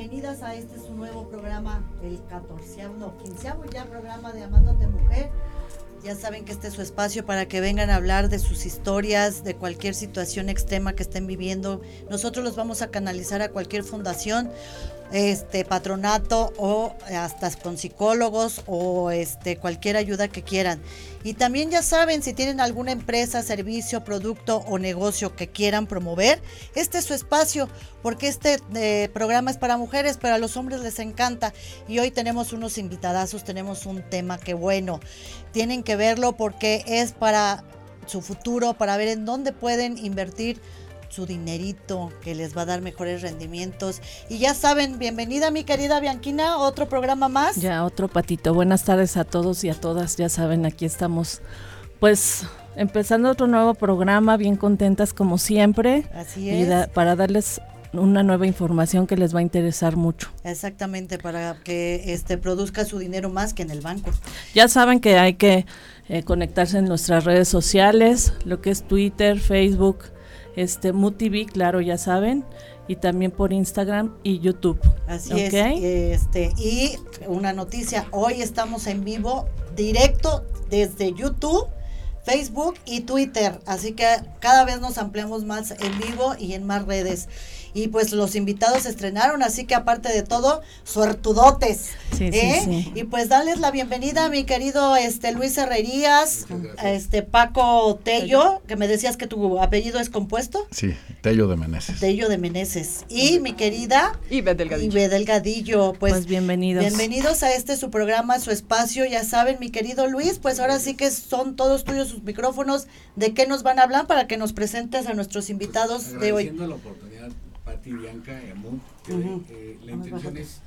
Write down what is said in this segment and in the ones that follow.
bienvenidas a este su nuevo programa, el 14, no, 15 ya programa de Amándote Mujer. Ya saben que este es su espacio para que vengan a hablar de sus historias, de cualquier situación extrema que estén viviendo. Nosotros los vamos a canalizar a cualquier fundación este patronato o hasta con psicólogos o este cualquier ayuda que quieran. Y también ya saben si tienen alguna empresa, servicio, producto o negocio que quieran promover, este es su espacio porque este eh, programa es para mujeres, pero a los hombres les encanta y hoy tenemos unos invitadazos, tenemos un tema que bueno, tienen que verlo porque es para su futuro, para ver en dónde pueden invertir su dinerito que les va a dar mejores rendimientos. Y ya saben, bienvenida mi querida Bianquina, otro programa más. Ya, otro patito. Buenas tardes a todos y a todas. Ya saben, aquí estamos pues empezando otro nuevo programa, bien contentas como siempre. Así es. para darles una nueva información que les va a interesar mucho. Exactamente, para que este produzca su dinero más que en el banco. Ya saben que hay que eh, conectarse en nuestras redes sociales, lo que es Twitter, Facebook, este MUTV, claro, ya saben, y también por Instagram y YouTube. Así es. Este, y una noticia, hoy estamos en vivo directo desde YouTube. Facebook y Twitter, así que cada vez nos ampliamos más en vivo y en más redes y pues los invitados se estrenaron, así que aparte de todo, suertudotes. ¿eh? Y pues darles la bienvenida a mi querido este Luis Herrerías, este Paco Tello, que me decías que tu apellido es compuesto. Sí, Tello de Meneses. Tello de Meneses. Y mi querida Ibe Delgadillo. Ibe Delgadillo. Pues, pues bienvenidos. Bienvenidos a este su programa, su espacio, ya saben, mi querido Luis, pues ahora sí que son todos tuyos sus micrófonos. ¿De qué nos van a hablar para que nos presentes a nuestros invitados de hoy? la oportunidad Pati, Bianca y Amund, eh, la intención es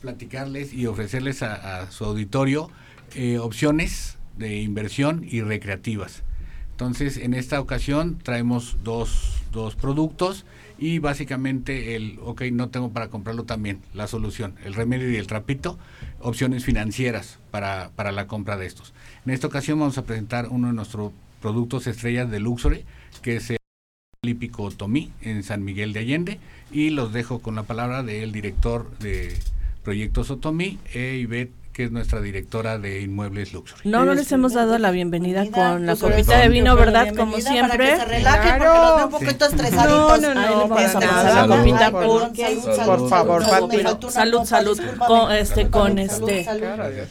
platicarles y ofrecerles a, su auditorio eh, opciones de inversión y recreativas. Entonces, en esta ocasión traemos dos, dos productos y básicamente el, ok, no tengo para comprarlo también, la solución, el remedio y el trapito, opciones financieras para, para la compra de estos. En esta ocasión vamos a presentar uno de nuestros productos estrellas de Luxury, que es Olímpico Tomí en San Miguel de Allende y los dejo con la palabra del director de Proyectos Otomí, Ivette que es nuestra directora de Inmuebles Luxury. No, no les hemos dado la bienvenida con la copita de vino, ¿verdad? Como siempre. Para que se relaje porque los veo un poquito estresaditos. No, no, no, para nada. La copita por favor, Salud, salud, con este, con este,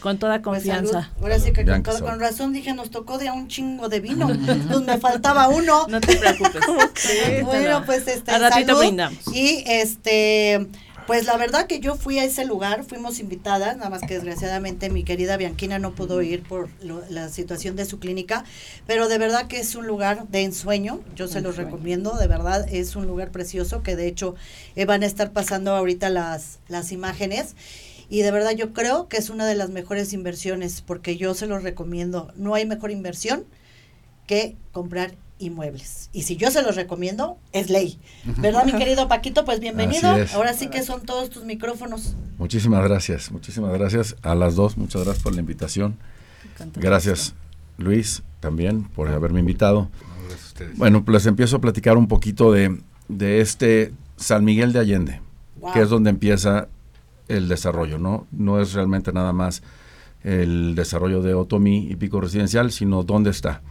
con toda pues confianza. Ahora sí que con, razón dije, nos tocó de un chingo de vino, pues me faltaba uno. No te preocupes. bueno, pues este, A ratito brindamos. Y este pues la verdad que yo fui a ese lugar, fuimos invitadas, nada más que desgraciadamente mi querida Bianquina no pudo ir por la situación de su clínica, pero de verdad que es un lugar de ensueño, yo se los recomiendo, de verdad es un lugar precioso que de hecho eh, van a estar pasando ahorita las, las imágenes y de verdad yo creo que es una de las mejores inversiones porque yo se los recomiendo, no hay mejor inversión que comprar inmuebles. Y si yo se los recomiendo, es ley. ¿Verdad, mi querido Paquito? Pues bienvenido. Ahora sí que son todos tus micrófonos. Muchísimas gracias, muchísimas gracias a las dos. Muchas gracias por la invitación. Gracias, Luis, también por haberme invitado. Bueno, pues empiezo a platicar un poquito de, de este San Miguel de Allende, que es donde empieza el desarrollo, ¿no? No es realmente nada más el desarrollo de Otomí y Pico Residencial, sino dónde está.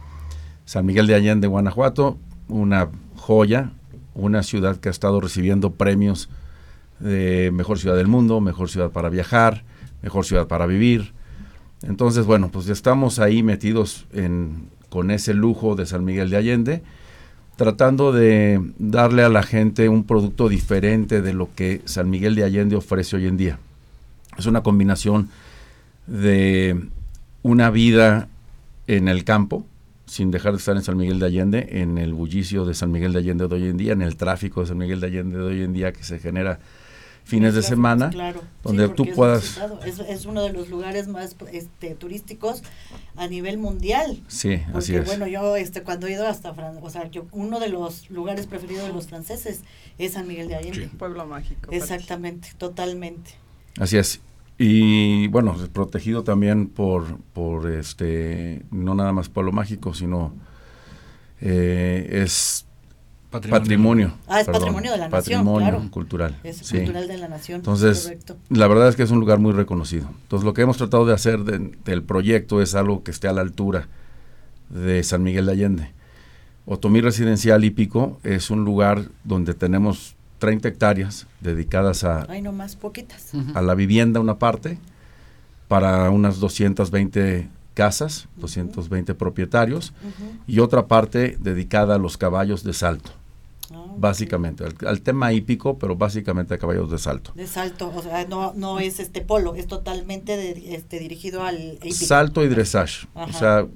San Miguel de Allende, Guanajuato, una joya, una ciudad que ha estado recibiendo premios de mejor ciudad del mundo, mejor ciudad para viajar, mejor ciudad para vivir. Entonces, bueno, pues estamos ahí metidos en, con ese lujo de San Miguel de Allende, tratando de darle a la gente un producto diferente de lo que San Miguel de Allende ofrece hoy en día. Es una combinación de una vida en el campo, sin dejar de estar en San Miguel de Allende, en el bullicio de San Miguel de Allende de hoy en día, en el tráfico de San Miguel de Allende de hoy en día que se genera fines de semana, donde tú puedas... Es, uno de los lugares más este, turísticos a nivel mundial. Sí, así es. Bueno, yo este, cuando he ido hasta Francia, o sea, yo, uno de los lugares preferidos de los franceses es San Miguel de Allende. Pueblo mágico. Exactamente, totalmente. Así es. Y bueno, protegido también por, por este, no nada más Pueblo Mágico, sino eh, es Patrimonio. Ah, es perdón, patrimonio de la nación, Patrimonio claro. cultural. Es sí. cultural de la nación. Entonces, correcto. la verdad es que es un lugar muy reconocido. Entonces, lo que hemos tratado de hacer de- del proyecto es algo que esté a la altura de San Miguel de Allende. Otomí Residencial Hípico es un lugar donde tenemos 30 hectáreas dedicadas a, Ay, no más poquitas. a la vivienda una parte, para unas 220 casas, 220 propietarios, y otra parte dedicada a los caballos de salto, Ah, básicamente, al, al tema hípico, pero básicamente a caballos de salto. De salto, o sea, no, no es este polo, es totalmente de- este, dirigido al hípico. Salto y dressage, o sea,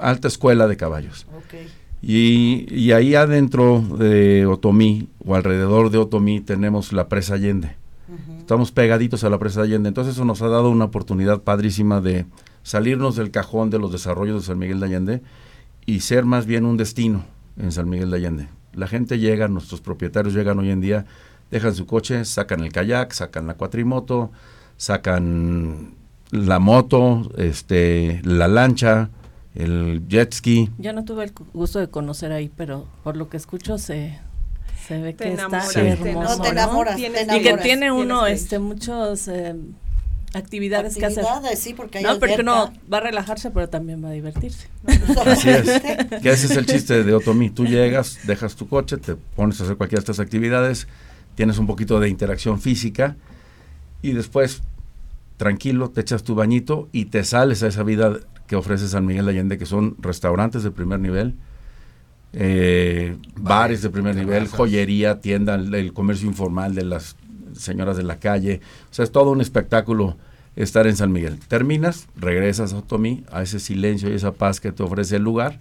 alta escuela de caballos. Ok. Y, y ahí adentro de Otomí, o alrededor de Otomí, tenemos la presa Allende. Estamos pegaditos a la presa Allende. Entonces eso nos ha dado una oportunidad padrísima de salirnos del cajón de los desarrollos de San Miguel de Allende y ser más bien un destino en San Miguel de Allende. La gente llega, nuestros propietarios llegan hoy en día, dejan su coche, sacan el kayak, sacan la cuatrimoto, sacan la moto, este, la lancha, el jet ski. Yo no tuve el gusto de conocer ahí, pero por lo que escucho se, se ve Te que enamoras, está Sí. hermoso. No, te enamoras, Tienes- te Y que tiene uno este muchos eh, actividades, que hacer. Actividades, sí, porque hay No, porque no va a relajarse, pero también va a divertirse. Así es. Que ese es el chiste de Otomí. Tú llegas, dejas tu coche, te pones a hacer cualquiera de estas actividades, tienes un poquito de interacción física y después, tranquilo, te echas tu bañito y te sales a esa vida que ofrece San Miguel de Allende, que son restaurantes de primer nivel, eh, bares de primer nivel, joyería, tienda, el, el comercio informal de las señoras de la calle. O sea, es todo un espectáculo estar en San Miguel. Terminas, regresas a Otomí, a ese silencio y esa paz que te ofrece el lugar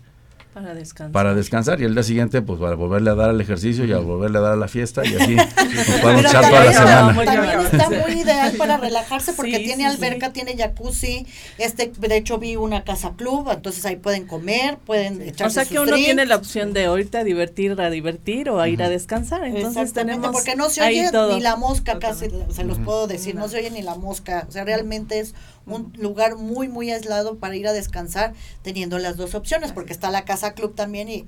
Para descansar. para descansar y el día siguiente pues para volverle a dar al ejercicio y a volverle a dar a la fiesta y así nos podemos Pero echar toda la también- semana. También está muy ideal para relajarse porque Sí, tiene sí, alberca, sí. tiene jacuzzi. Este, de hecho, vi una casa club, entonces ahí pueden comer, pueden O echarse sea que sus uno tiene la opción de ahorita a divertir, a divertir o a ir a descansar. Entonces tenemos porque no se ahí oye ni la mosca casi, se los puedo decir, no se oye ni la mosca, o sea, realmente es un lugar muy, muy aislado para ir a descansar, teniendo las dos opciones, porque está la casa club también y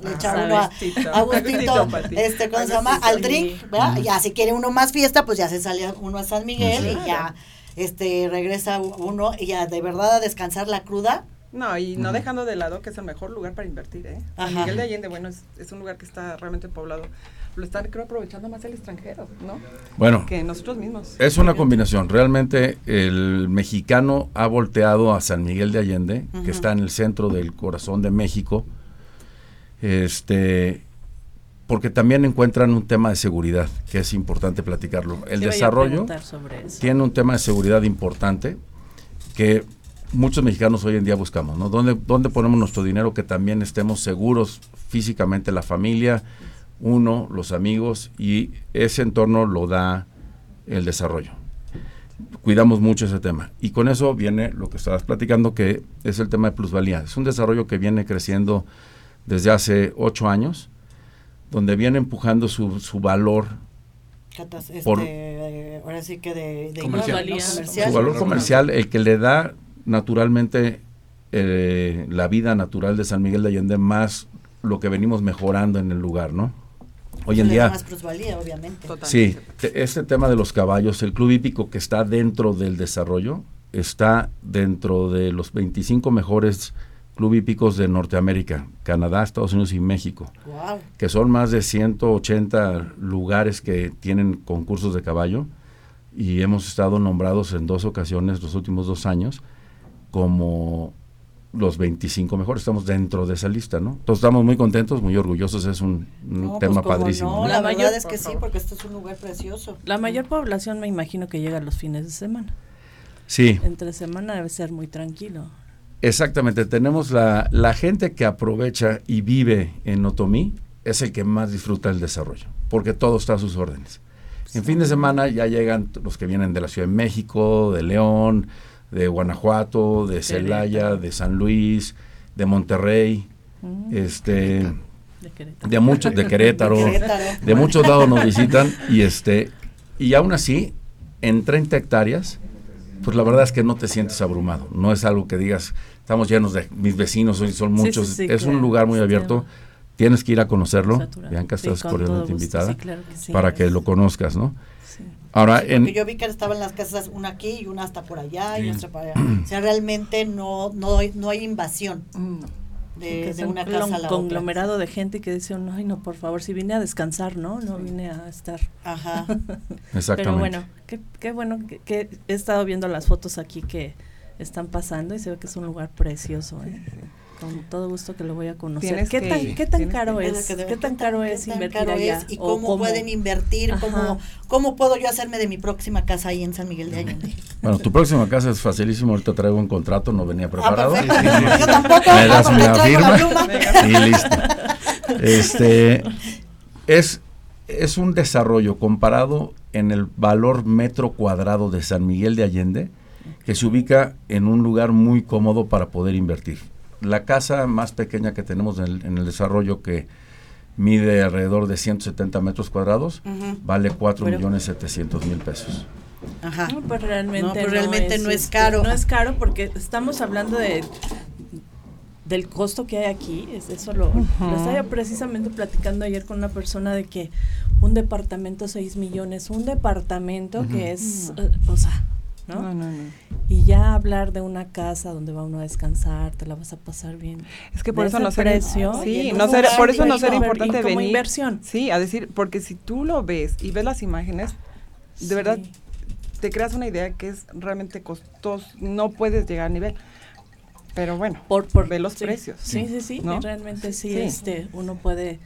le echa Ah, uno a, a Agustito este, ¿cómo se llama? Al drink, ¿verdad? Ya si quiere uno más fiesta, pues ya se sale uno a San Miguel y ya, este, regresa uno y ya de verdad a descansar la cruda, No, y no dejando de lado que es el mejor lugar para invertir, ¿eh? San. Miguel de Allende, bueno, es, es un lugar que está realmente poblado. Lo están, creo, aprovechando más el extranjero, ¿no? Bueno, Que nosotros mismos. es una combinación. Realmente el mexicano ha volteado a San Miguel de Allende, que está en el centro del corazón de México, este porque también encuentran un tema de seguridad, que es importante platicarlo. El Te desarrollo tiene un tema de seguridad importante que muchos mexicanos hoy en día buscamos, ¿no? ¿Dónde, dónde ponemos nuestro dinero que también estemos seguros físicamente la familia, uno, los amigos y ese entorno lo da el desarrollo. Cuidamos mucho ese tema. Y con eso viene lo que estabas platicando, que es el tema de plusvalía. Es un desarrollo que viene creciendo desde hace ocho años, donde viene empujando su, su valor catas- este, Por- eh, ahora sí que de, de Comercial. comercial. su valor comercial, el que le da naturalmente eh, la vida natural de San Miguel de Allende, más lo que venimos mejorando en el lugar, ¿no? Hoy en día, más plusvalía, obviamente. Totalmente. sí, te- este tema de los caballos, el club hípico que está dentro del desarrollo, está dentro de los 25 mejores club hípicos de Norteamérica, Canadá, Estados Unidos y México Wow. que son más de 180 lugares que tienen concursos de caballo y hemos estado nombrados en dos ocasiones los últimos dos años como los 25 mejores. Estamos dentro de esa lista, ¿no? Entonces estamos muy contentos, muy orgullosos. Es un, un No, tema pues, cómo padrísimo. No, ¿no? la, La verdad mayor- es que sí, porque este es un lugar precioso. La mayor población me imagino que llega los fines de semana. Sí, Entre semana debe ser muy tranquilo. exactamente. Tenemos la, la gente que aprovecha y vive en Otomí, es el que más disfruta el desarrollo, porque todo está a sus órdenes. En fin de semana ya llegan los que vienen de la Ciudad de México, de León, de Guanajuato, de Celaya, de San Luis, de Monterrey, Mm, este, de Querétaro. de muchos, de Querétaro, Querétaro. de muchos lados nos visitan y este, y aún así, en 30 hectáreas, pues la verdad es que no te sientes abrumado. No es algo que digas, estamos llenos de mis vecinos, hoy son muchos, sí, sí, es un lugar muy abierto tienes que ir a conocerlo. Bianca, estás cordialmente invitada para que lo conozcas, ¿no? Ahora, en, yo vi que estaban las casas, una aquí y una hasta por allá y otra para allá. o sea, realmente no, no, no hay invasión. Mm. De, una casa a la conglomerado de gente que dice, ay no, por favor, si vine a descansar, ¿no? No vine a estar. Ajá. Exactamente. Pero bueno, qué, qué bueno que, he estado viendo las fotos aquí que están pasando y se ve que es un lugar precioso, ¿eh? Con todo gusto que lo voy a conocer. ¿Qué, tan, ¿Qué tan caro es? ¿Qué tan caro es invertir allá? ¿Y cómo, pueden invertir? Cómo, ¿Cómo puedo yo hacerme de mi próxima casa ahí en San Miguel de Allende? Bueno, tu próxima casa es facilísimo. Ahorita traigo un contrato, no venía ah, preparado. yo tampoco. Me das mi firma y listo. Este, es, es un desarrollo comparado en el valor metro cuadrado de San Miguel de Allende que se ubica en un lugar muy cómodo para poder invertir la casa más pequeña que tenemos en el, desarrollo que mide alrededor de 170 metros cuadrados, vale 4 millones 700 mil pesos. Ajá. No, pues realmente, no, pues realmente no, es, este, caro. No es caro porque estamos hablando de del costo que hay aquí, es eso lo, estaba precisamente platicando ayer con una persona de que un departamento 6 millones, un departamento que es, eh, o sea, ¿no? No, no, Y ya hablar de una casa donde va uno a descansar, te la vas a pasar bien. Es que por eso no ser, sí, no ser, por eso no ser importante venir. inversión. Sí, a decir, porque si tú lo ves y ves las imágenes, de verdad te creas una idea que es realmente costoso, no puedes llegar a nivel. Pero bueno, por, por ver los precios. Sí, sí, sí, realmente sí, este uno puede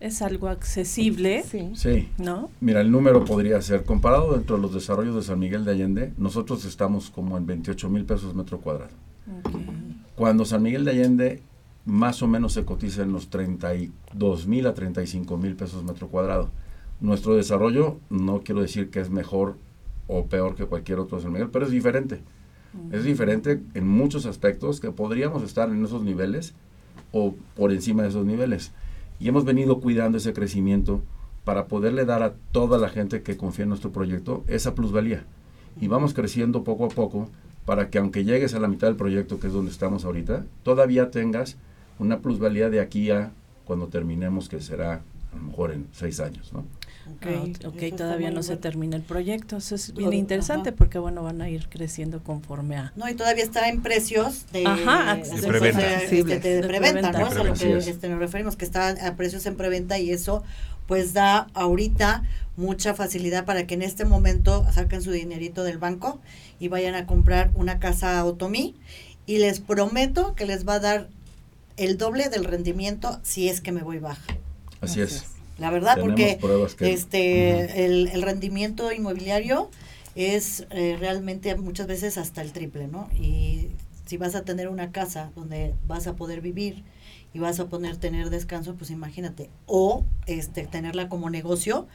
es algo accesible. Sí. ¿No? Mira, el número podría ser, comparado dentro de los desarrollos de San Miguel de Allende, nosotros estamos como en 28 mil pesos metro cuadrado. Cuando San Miguel de Allende más o menos se cotiza en los 32 mil a 35 mil pesos metro cuadrado. Nuestro desarrollo, no quiero decir que es mejor o peor que cualquier otro de San Miguel, pero es diferente. Es diferente en muchos aspectos que podríamos estar en esos niveles o por encima de esos niveles y hemos venido cuidando ese crecimiento para poderle dar a toda la gente que confía en nuestro proyecto esa plusvalía. Y vamos creciendo poco a poco para que aunque llegues a la mitad del proyecto, que es donde estamos ahorita, todavía tengas una plusvalía de aquí a cuando terminemos, que será a lo mejor en seis años. Ok, okay todavía no se termina el proyecto. Eso es bien interesante porque, bueno, van a ir creciendo conforme a... No, y todavía está en precios de, Ajá, de, de, preventa, este, de, preventa, ¿no? a lo que este, nos referimos, que está a precios en preventa y eso pues da ahorita mucha facilidad para que en este momento saquen su dinerito del banco y vayan a comprar una casa Otomí. Y les prometo que les va a dar el doble del rendimiento si es que me voy baja. Así, es la verdad, porque este el, rendimiento inmobiliario es eh, realmente muchas veces hasta el triple, ¿no? Y si vas a tener una casa donde vas a poder vivir y vas a poder tener descanso, pues imagínate, o este tenerla como negocio,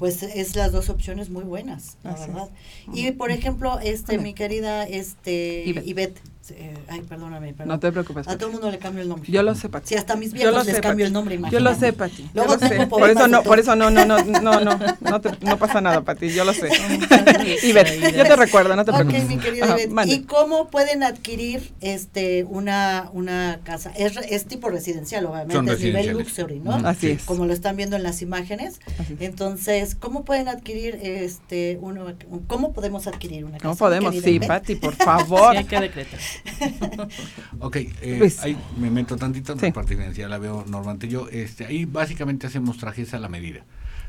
pues es las dos opciones muy buenas, la verdad. Y por ejemplo, este mi querida este Ivette eh, ay, perdóname, No te preocupes. A todo el mundo le cambio el nombre. Yo lo sé, Pati. Si hasta mis viejos les cambio el nombre, imagínate. Yo lo sé, Pati. Luego sé. Por eso no, por eso no, no, no, no, no, no, te, no pasa nada, Pati, yo lo sé. y ver, yo te recuerdo, no te preocupes. Ok, mi querida ¿Y cómo pueden adquirir este una, una casa? Es, es tipo residencial, obviamente, es nivel luxury, ¿no? Así es. Como lo están viendo en las imágenes. Entonces, ¿cómo pueden adquirir este uno, cómo podemos adquirir una casa? ¿Cómo podemos? Sí, Pati, por favor. Sí, hay que decretar. ok, eh, ahí me meto tantito en la parte financiera, la veo normalmente yo. Este, ahí básicamente hacemos trajes a la medida.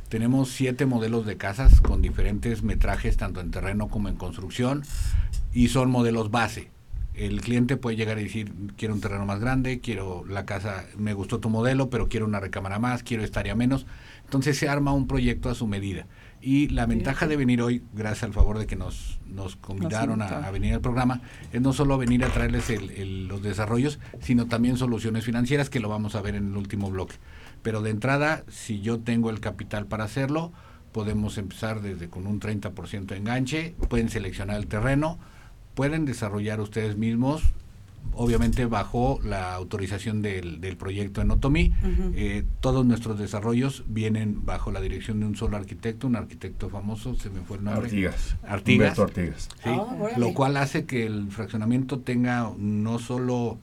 Tenemos siete modelos de casas con diferentes metrajes, tanto en terreno como en construcción, y son modelos base. El cliente puede llegar y decir, quiero un terreno más grande, quiero la casa, me gustó tu modelo, pero quiero una recámara más, quiero estaría menos. Entonces se arma un proyecto a su medida. Y la ventaja de venir hoy, gracias al favor de que nos, nos convidaron a, venir al programa, es no solo venir a traerles los desarrollos, sino también soluciones financieras, que lo vamos a ver en el último bloque. Pero de entrada, si yo tengo el capital para hacerlo, podemos empezar desde con un 30% de enganche, pueden seleccionar el terreno, pueden desarrollar ustedes mismos obviamente bajo la autorización del, del proyecto en Otomí. Eh, todos nuestros desarrollos vienen bajo la dirección de un solo arquitecto, un arquitecto famoso, se me fue el nombre. Artigas. Artigas. Artigas. Ah, lo cual hace que el fraccionamiento tenga no solo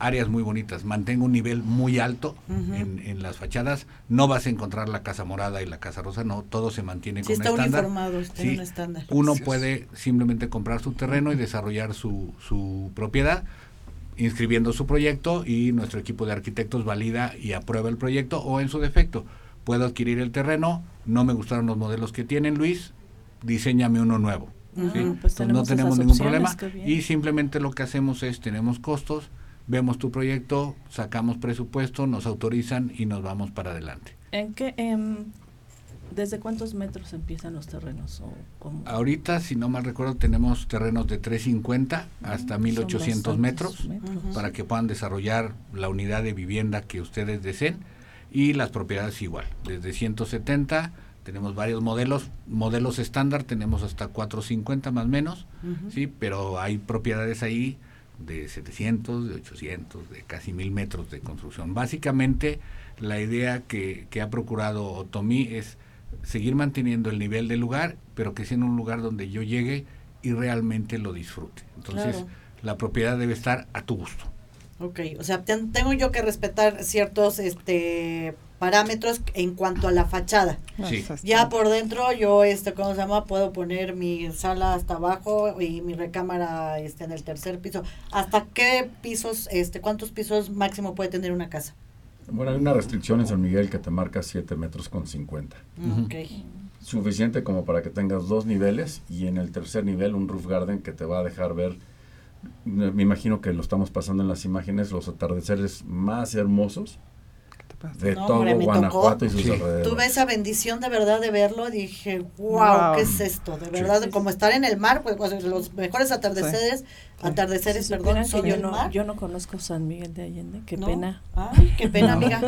áreas muy bonitas. Mantengo un nivel muy alto en, las fachadas. No vas a encontrar la casa morada y la casa rosa, no, todo se mantiene con está estándar. está un estándar. Uno puede simplemente comprar su terreno y desarrollar su, su propiedad inscribiendo su proyecto y nuestro equipo de arquitectos valida y aprueba el proyecto o en su defecto puedo adquirir el terreno, no me gustaron los modelos que tienen Luis, diseñame uno nuevo. Pues no tenemos ningún problema y simplemente lo que hacemos es tenemos costos, vemos tu proyecto, sacamos presupuesto, nos autorizan y nos vamos para adelante. ¿En qué, ¿Desde cuántos metros empiezan los terrenos? O Ahorita, si no mal recuerdo, tenemos terrenos de 350 hasta 1800 metros, para que puedan desarrollar la unidad de vivienda que ustedes deseen y las propiedades igual, desde 170 tenemos varios modelos, modelos estándar tenemos hasta 450 más o menos, sí, pero hay propiedades ahí de 700, de 800, de casi 1000 metros de construcción. Básicamente la idea que, que ha procurado Otomí es seguir manteniendo el nivel del lugar, pero que sea en un lugar donde yo llegue y realmente lo disfrute. Entonces, la propiedad debe estar a tu gusto. Ok, o sea, tengo yo que respetar ciertos este parámetros en cuanto a la fachada. Sí. Ya por dentro yo este cómo se llama, puedo poner mi sala hasta abajo y mi recámara este en el tercer piso. ¿Hasta qué pisos este cuántos pisos máximo puede tener una casa? Bueno, hay una restricción en San Miguel que te marca 7 metros con 50. Okay. Suficiente como para que tengas dos niveles y en el tercer nivel un roof garden que te va a dejar ver, me imagino que lo estamos pasando en las imágenes, los atardeceres más hermosos de todo Guanajuato y sus alrededores. Tuve esa bendición de verdad de verlo, dije, wow, ¿qué es esto? De verdad, como estar en el mar, pues, los mejores atardeceres, atardeceres, perdón, soy yo no, yo no conozco San Miguel de Allende, qué pena. Ay, qué pena, amiga.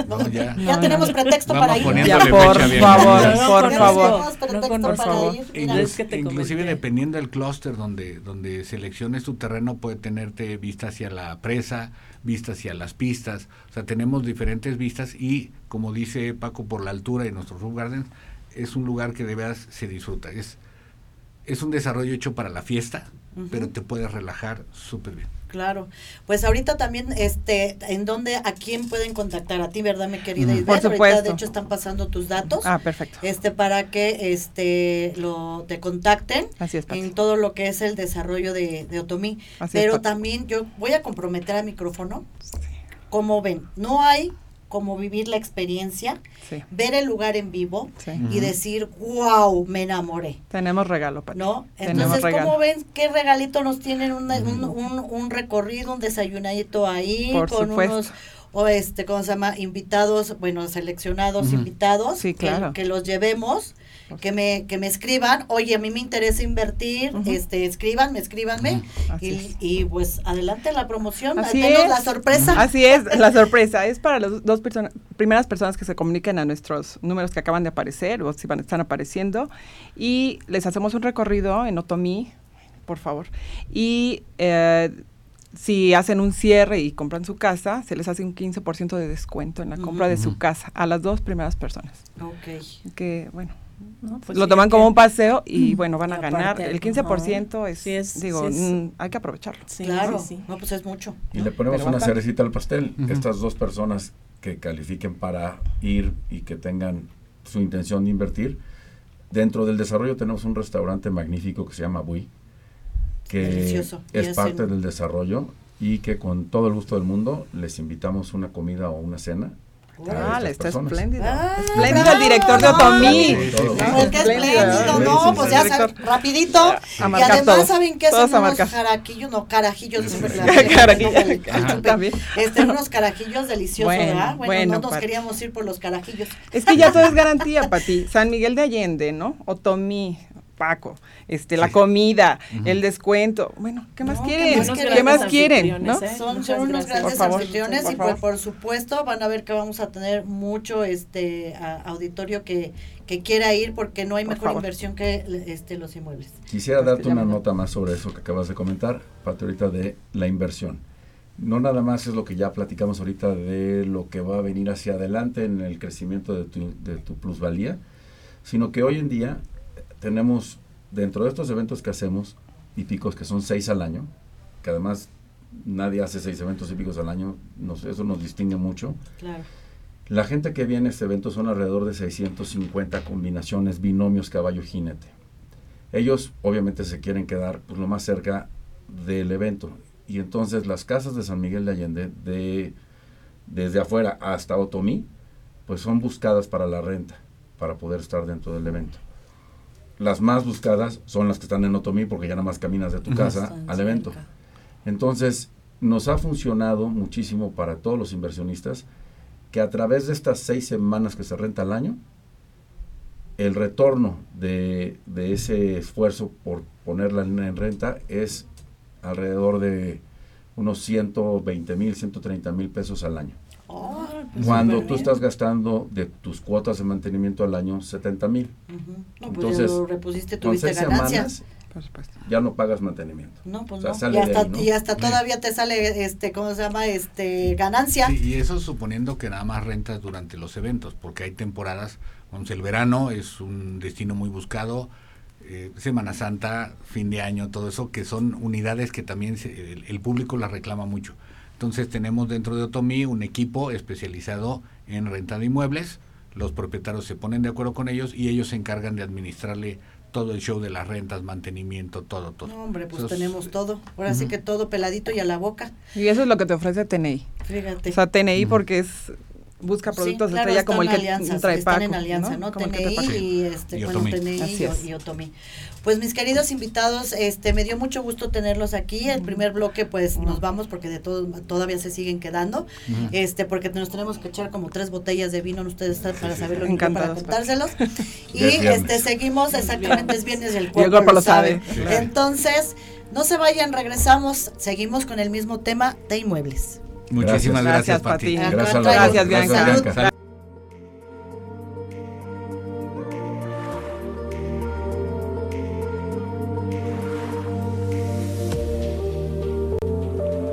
ya, tenemos pretexto para ir. Ya, por favor, por favor. por favor. Inclusive dependiendo del clúster donde, donde selecciones tu terreno, puede tenerte vista hacia la presa, vista hacia las pistas, o sea, tenemos diferentes vistas y, como dice Paco, por la altura de nuestros roof gardens, es un lugar que de verdad se disfruta. Es, es un desarrollo hecho para la fiesta, pero te puedes relajar súper bien. Claro. Pues ahorita también, este, ¿en dónde, a quién pueden contactar? A ti, ¿verdad, mi querida Isabel? Por supuesto. de hecho, están pasando tus datos. Ah, perfecto. Este, para que, este, lo, te contacten. Así es, En todo lo que es el desarrollo de, de Otomí. Pero también yo voy a comprometer al micrófono. Como ven, no hay como vivir la experiencia, ver el lugar en vivo y decir, wow, me enamoré. Tenemos regalo, para ¿No? Entonces, ¿cómo ven qué regalito nos tienen? Un, un, recorrido, un desayunadito ahí con unos o este, ¿cómo se llama? Invitados, bueno, seleccionados invitados, claro. que, los llevemos que me, que me escriban, oye, a mí me interesa invertir, este, escriban, escríbanme, y, y, pues adelante la promoción, Así es. la sorpresa. Así es, la sorpresa es para las dos personas, primeras personas que se comuniquen a nuestros números que acaban de aparecer o si van, están apareciendo, y les hacemos un recorrido en Otomí, por favor, y eh, si hacen un cierre y compran su casa, se les hace un 15% de descuento en la compra de su casa a las dos primeras personas. Ok. Que, bueno, pues lo toman como un paseo y bueno, van a ganar. El 15% es, es, digo, mm, hay que aprovecharlo. claro, no, pues es mucho. Y le ponemos una cerecita al pastel. Estas dos personas que califiquen para ir y que tengan su intención de invertir, dentro del desarrollo tenemos un restaurante magnífico que se llama Bui, que es parte del desarrollo y que con todo el gusto del mundo les invitamos una comida o una cena Ah, está espléndido. Ah, espléndido el director de Otomí. Pues qué espléndido, no, pues ya rapidito. y además, ¿saben qué? Son unos carajillos, no, carajillos. También. Este, unos carajillos deliciosos, ¿verdad? Bueno, no nos queríamos ir por los carajillos. Es que ya todo es garantía, Pati. San Miguel de Allende, ¿no? Otomí, Paco, este, la comida, el descuento. Bueno, ¿qué más quieren? ¿Qué más, quieren? ¿no? ¿eh? Son, son unos grandes anfitriones y por, por, supuesto van a ver que vamos a tener mucho este auditorio que, que quiera ir porque no hay mejor inversión que este los inmuebles. Quisiera darte una nota más sobre eso que acabas de comentar, Pati, ahorita de la inversión. No nada más es lo que ya platicamos ahorita de lo que va a venir hacia adelante en el crecimiento de tu, de tu plusvalía, sino que hoy en día tenemos dentro de estos eventos que hacemos, y picos que son seis al año, que además nadie hace seis eventos hípicos al año, eso nos distingue mucho. La gente que viene a este evento son alrededor de 650 combinaciones, binomios caballo-jinete. Ellos obviamente se quieren quedar pues, lo más cerca del evento. Y entonces las casas de San Miguel de Allende, de, desde afuera hasta Otomí, pues son buscadas para la renta, para poder estar dentro del evento. Las más buscadas son las que están en Otomí porque ya nada más caminas de tu casa al evento. Entonces, nos ha funcionado muchísimo para todos los inversionistas que a través de estas seis semanas que se renta al año, el retorno de, ese esfuerzo por ponerla en, renta es alrededor de unos 120 mil, 130 mil pesos al año. Oh, pues Cuando tú estás gastando de tus cuotas de mantenimiento al año 70 mil. no, pues Entonces, lo repusiste, tuviste ganancias. Ya no pagas mantenimiento. No, pues no. y hasta, todavía te sale, este, ¿cómo se llama? Este, ganancia. y eso suponiendo que nada más rentas durante los eventos, porque hay temporadas, vamos, el verano es un destino muy buscado, eh, Semana Santa, fin de año, todo eso, que son unidades que también el, público las reclama mucho. Entonces tenemos dentro de Otomí un equipo especializado en renta de inmuebles, los propietarios se ponen de acuerdo con ellos y ellos se encargan de administrarle todo el show de las rentas, mantenimiento, todo, todo. No, hombre, pues tenemos todo. Ahora sí que todo peladito y a la boca. Y eso es lo que te ofrece TNI. Fíjate. O sea, TNI porque es busca productos sí, claro, como el que alianzas, trae están Paco, en alianza, ¿no? ¿no? TNI y, este, y bueno, TNI y, y, Otomi. Pues mis queridos invitados, este me dio mucho gusto tenerlos aquí. El primer bloque pues nos vamos porque de todo todavía se siguen quedando. Este porque nos tenemos que echar como tres botellas de vino ustedes para saberlo y para contárselos. y este seguimos exactamente es viernes el cuerpo, el cuerpo lo sabe. Entonces, no se vayan, regresamos, seguimos con el mismo tema de inmuebles. Muchísimas gracias, gracias Pati. Gracias, gracias, Bianca.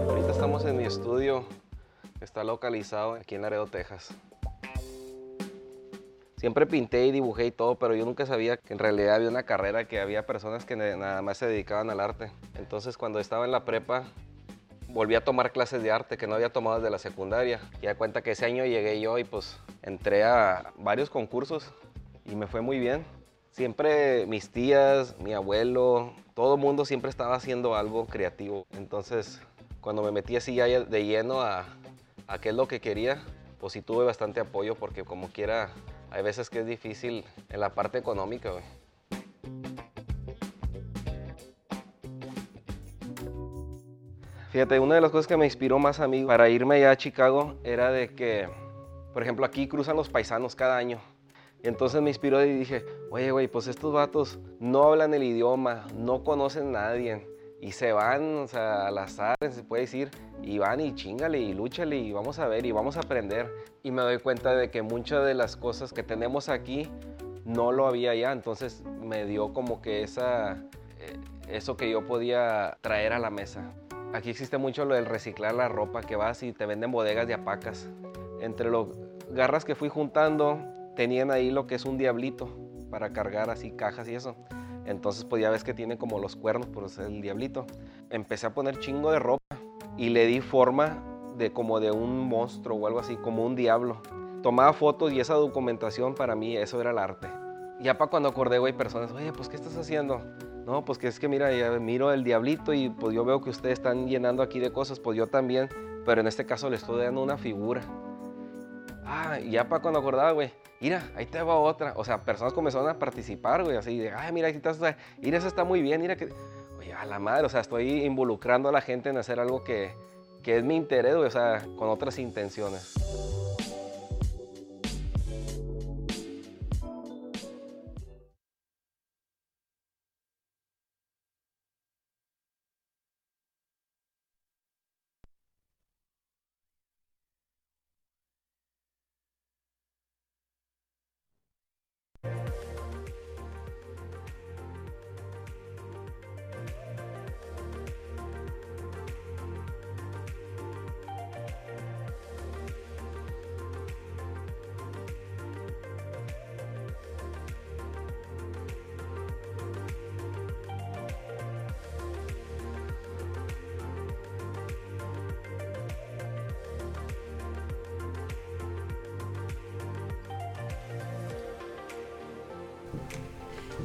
Ahorita estamos en mi estudio, está localizado aquí en Laredo, Texas. Siempre pinté y dibujé y todo, pero yo nunca sabía que en realidad había una carrera, que había personas que nada más se dedicaban al arte. Entonces cuando estaba en la prepa, volví a tomar clases de arte que no había tomado desde la secundaria. Y da cuenta que ese año llegué yo y pues entré a varios concursos y me fue muy bien. Siempre mis tías, mi abuelo, todo el mundo siempre estaba haciendo algo creativo. Entonces, cuando me metí así de lleno a, a qué es lo que quería, pues sí tuve bastante apoyo porque como quiera, hay veces que es difícil en la parte económica. Fíjate, una de las cosas que me inspiró más a mí para irme allá a Chicago era de que, por ejemplo, aquí cruzan los paisanos cada año. Entonces me inspiró y dije, oye, güey, pues estos vatos no hablan el idioma, no conocen a nadie. Y se van, o sea, al azar, se puede decir, y van y chingale y lúchale y vamos a ver y vamos a aprender. Y me doy cuenta de que muchas de las cosas que tenemos aquí no lo había allá. Entonces me dio como que esa, eh, eso que yo podía traer a la mesa. Aquí existe mucho lo del reciclar la ropa, que vas y te venden bodegas de apacas. Entre los garras que fui juntando, tenían ahí lo que es un diablito para cargar así cajas y eso. Entonces pues ya ves que tiene como los cuernos por ser el diablito. Empecé a poner chingo de ropa y le di forma de como de un monstruo o algo así, como un diablo. Tomaba fotos y esa documentación para mí, eso era el arte. Ya para cuando acordé, güey, personas, oye, pues ¿qué estás haciendo? No, pues que es que mira, miro el diablito y pues yo veo que ustedes están llenando aquí de cosas, pues yo también, pero en este caso le estoy dando una figura. Ah, y ya para cuando acordaba, güey, mira, ahí te va otra. O sea, personas comenzaron a participar, güey, así de, ay, mira, ahí estás, mira, eso está muy bien, mira que, oye, a la madre, o sea, estoy involucrando a la gente en hacer algo que, que es mi interés, güey, o sea, con otras intenciones.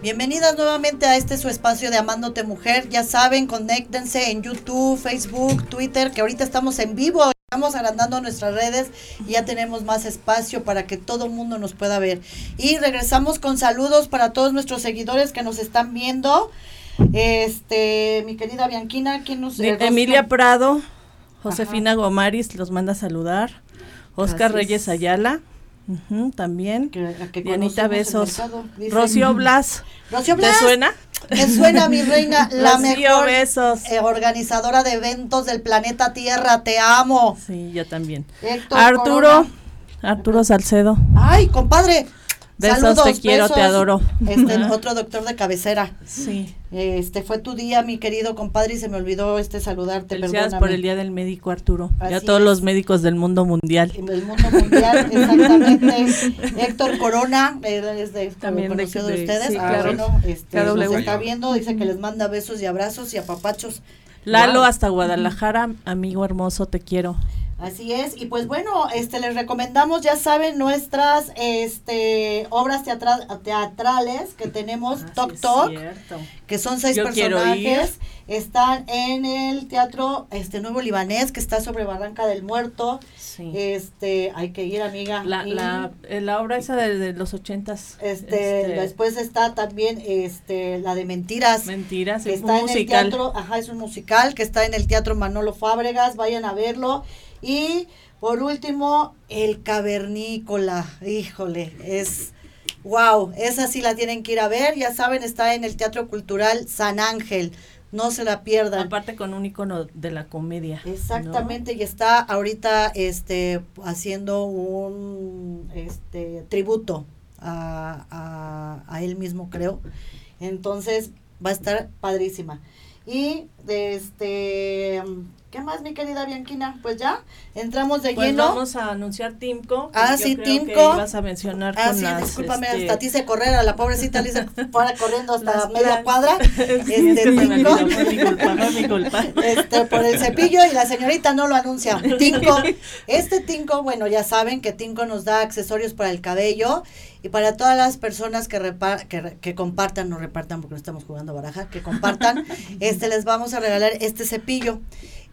Bienvenidas nuevamente a este su espacio de Amándote Mujer. Ya saben, conéctense en YouTube, Facebook, Twitter, que ahorita estamos en vivo. Estamos agrandando nuestras redes y ya tenemos más espacio para que todo el mundo nos pueda ver. Y regresamos con saludos para todos nuestros seguidores que nos están viendo. Este, mi querida Bianquina, ¿quién nos Emilia Prado, Josefina Gomaris los manda a saludar. Oscar Reyes Ayala, también. Dianita Besos. Rocío Blas. Rocío Blas. ¿Te suena? Me suena, mi reina, la mejor besos. Eh, organizadora de eventos del planeta Tierra. Te amo. Sí, yo también. Arturo. Arturo Salcedo. Ay, compadre. Besos, te quiero, te adoro. Este, otro doctor de cabecera. Sí. Este fue tu día, mi querido compadre, y se me olvidó este saludarte. Gracias por el día del médico, Arturo. y a todos los médicos del mundo mundial. Del mundo mundial, exactamente. Héctor Corona, es de, También de, ustedes. Sí, claro. este, nos está viendo, dice que les manda besos y abrazos y apapachos. Lalo hasta Guadalajara, amigo hermoso, te quiero. Así es, y pues bueno, este les recomendamos, ya saben, nuestras este obras teatrales que tenemos, ah, Toc Toc, que son seis personajes, están en el teatro este nuevo libanés que está sobre Barranca del Muerto. Este, hay que ir, amiga. La, la, eh, la, obra esa de, los ochentas. Este, este, después está también este la de Mentiras. Mentiras, que está en el teatro, ajá, es un musical que está en el Teatro Manolo Fábregas, vayan a verlo. Y por último, el cavernícola. Híjole, es wow, esa sí la tienen que ir a ver. Ya saben, está en el Teatro Cultural San Ángel. No se la pierdan. Aparte con un icono de la comedia. Exactamente, y está ahorita este haciendo un este tributo a, a, a él mismo, creo. Entonces va a estar padrísima. Y este ¿Qué más, mi querida Bianquina? Pues ya, entramos de pues lleno. vamos a anunciar Timco. Ah, sí, Timco. vas a mencionar ah, sí, discúlpame, este... hasta ti se correr, a la pobrecita le hice para corriendo hasta media cuadra. este, Timco. mi culpa, no mi culpa. Este, por el cepillo y la señorita no lo anuncia. Tinco. Este Tinco, bueno, ya saben que Tinco nos da accesorios para el cabello y para todas las personas que, que, que, compartan, no repartan porque no estamos jugando baraja, que compartan, este les vamos a regalar este cepillo.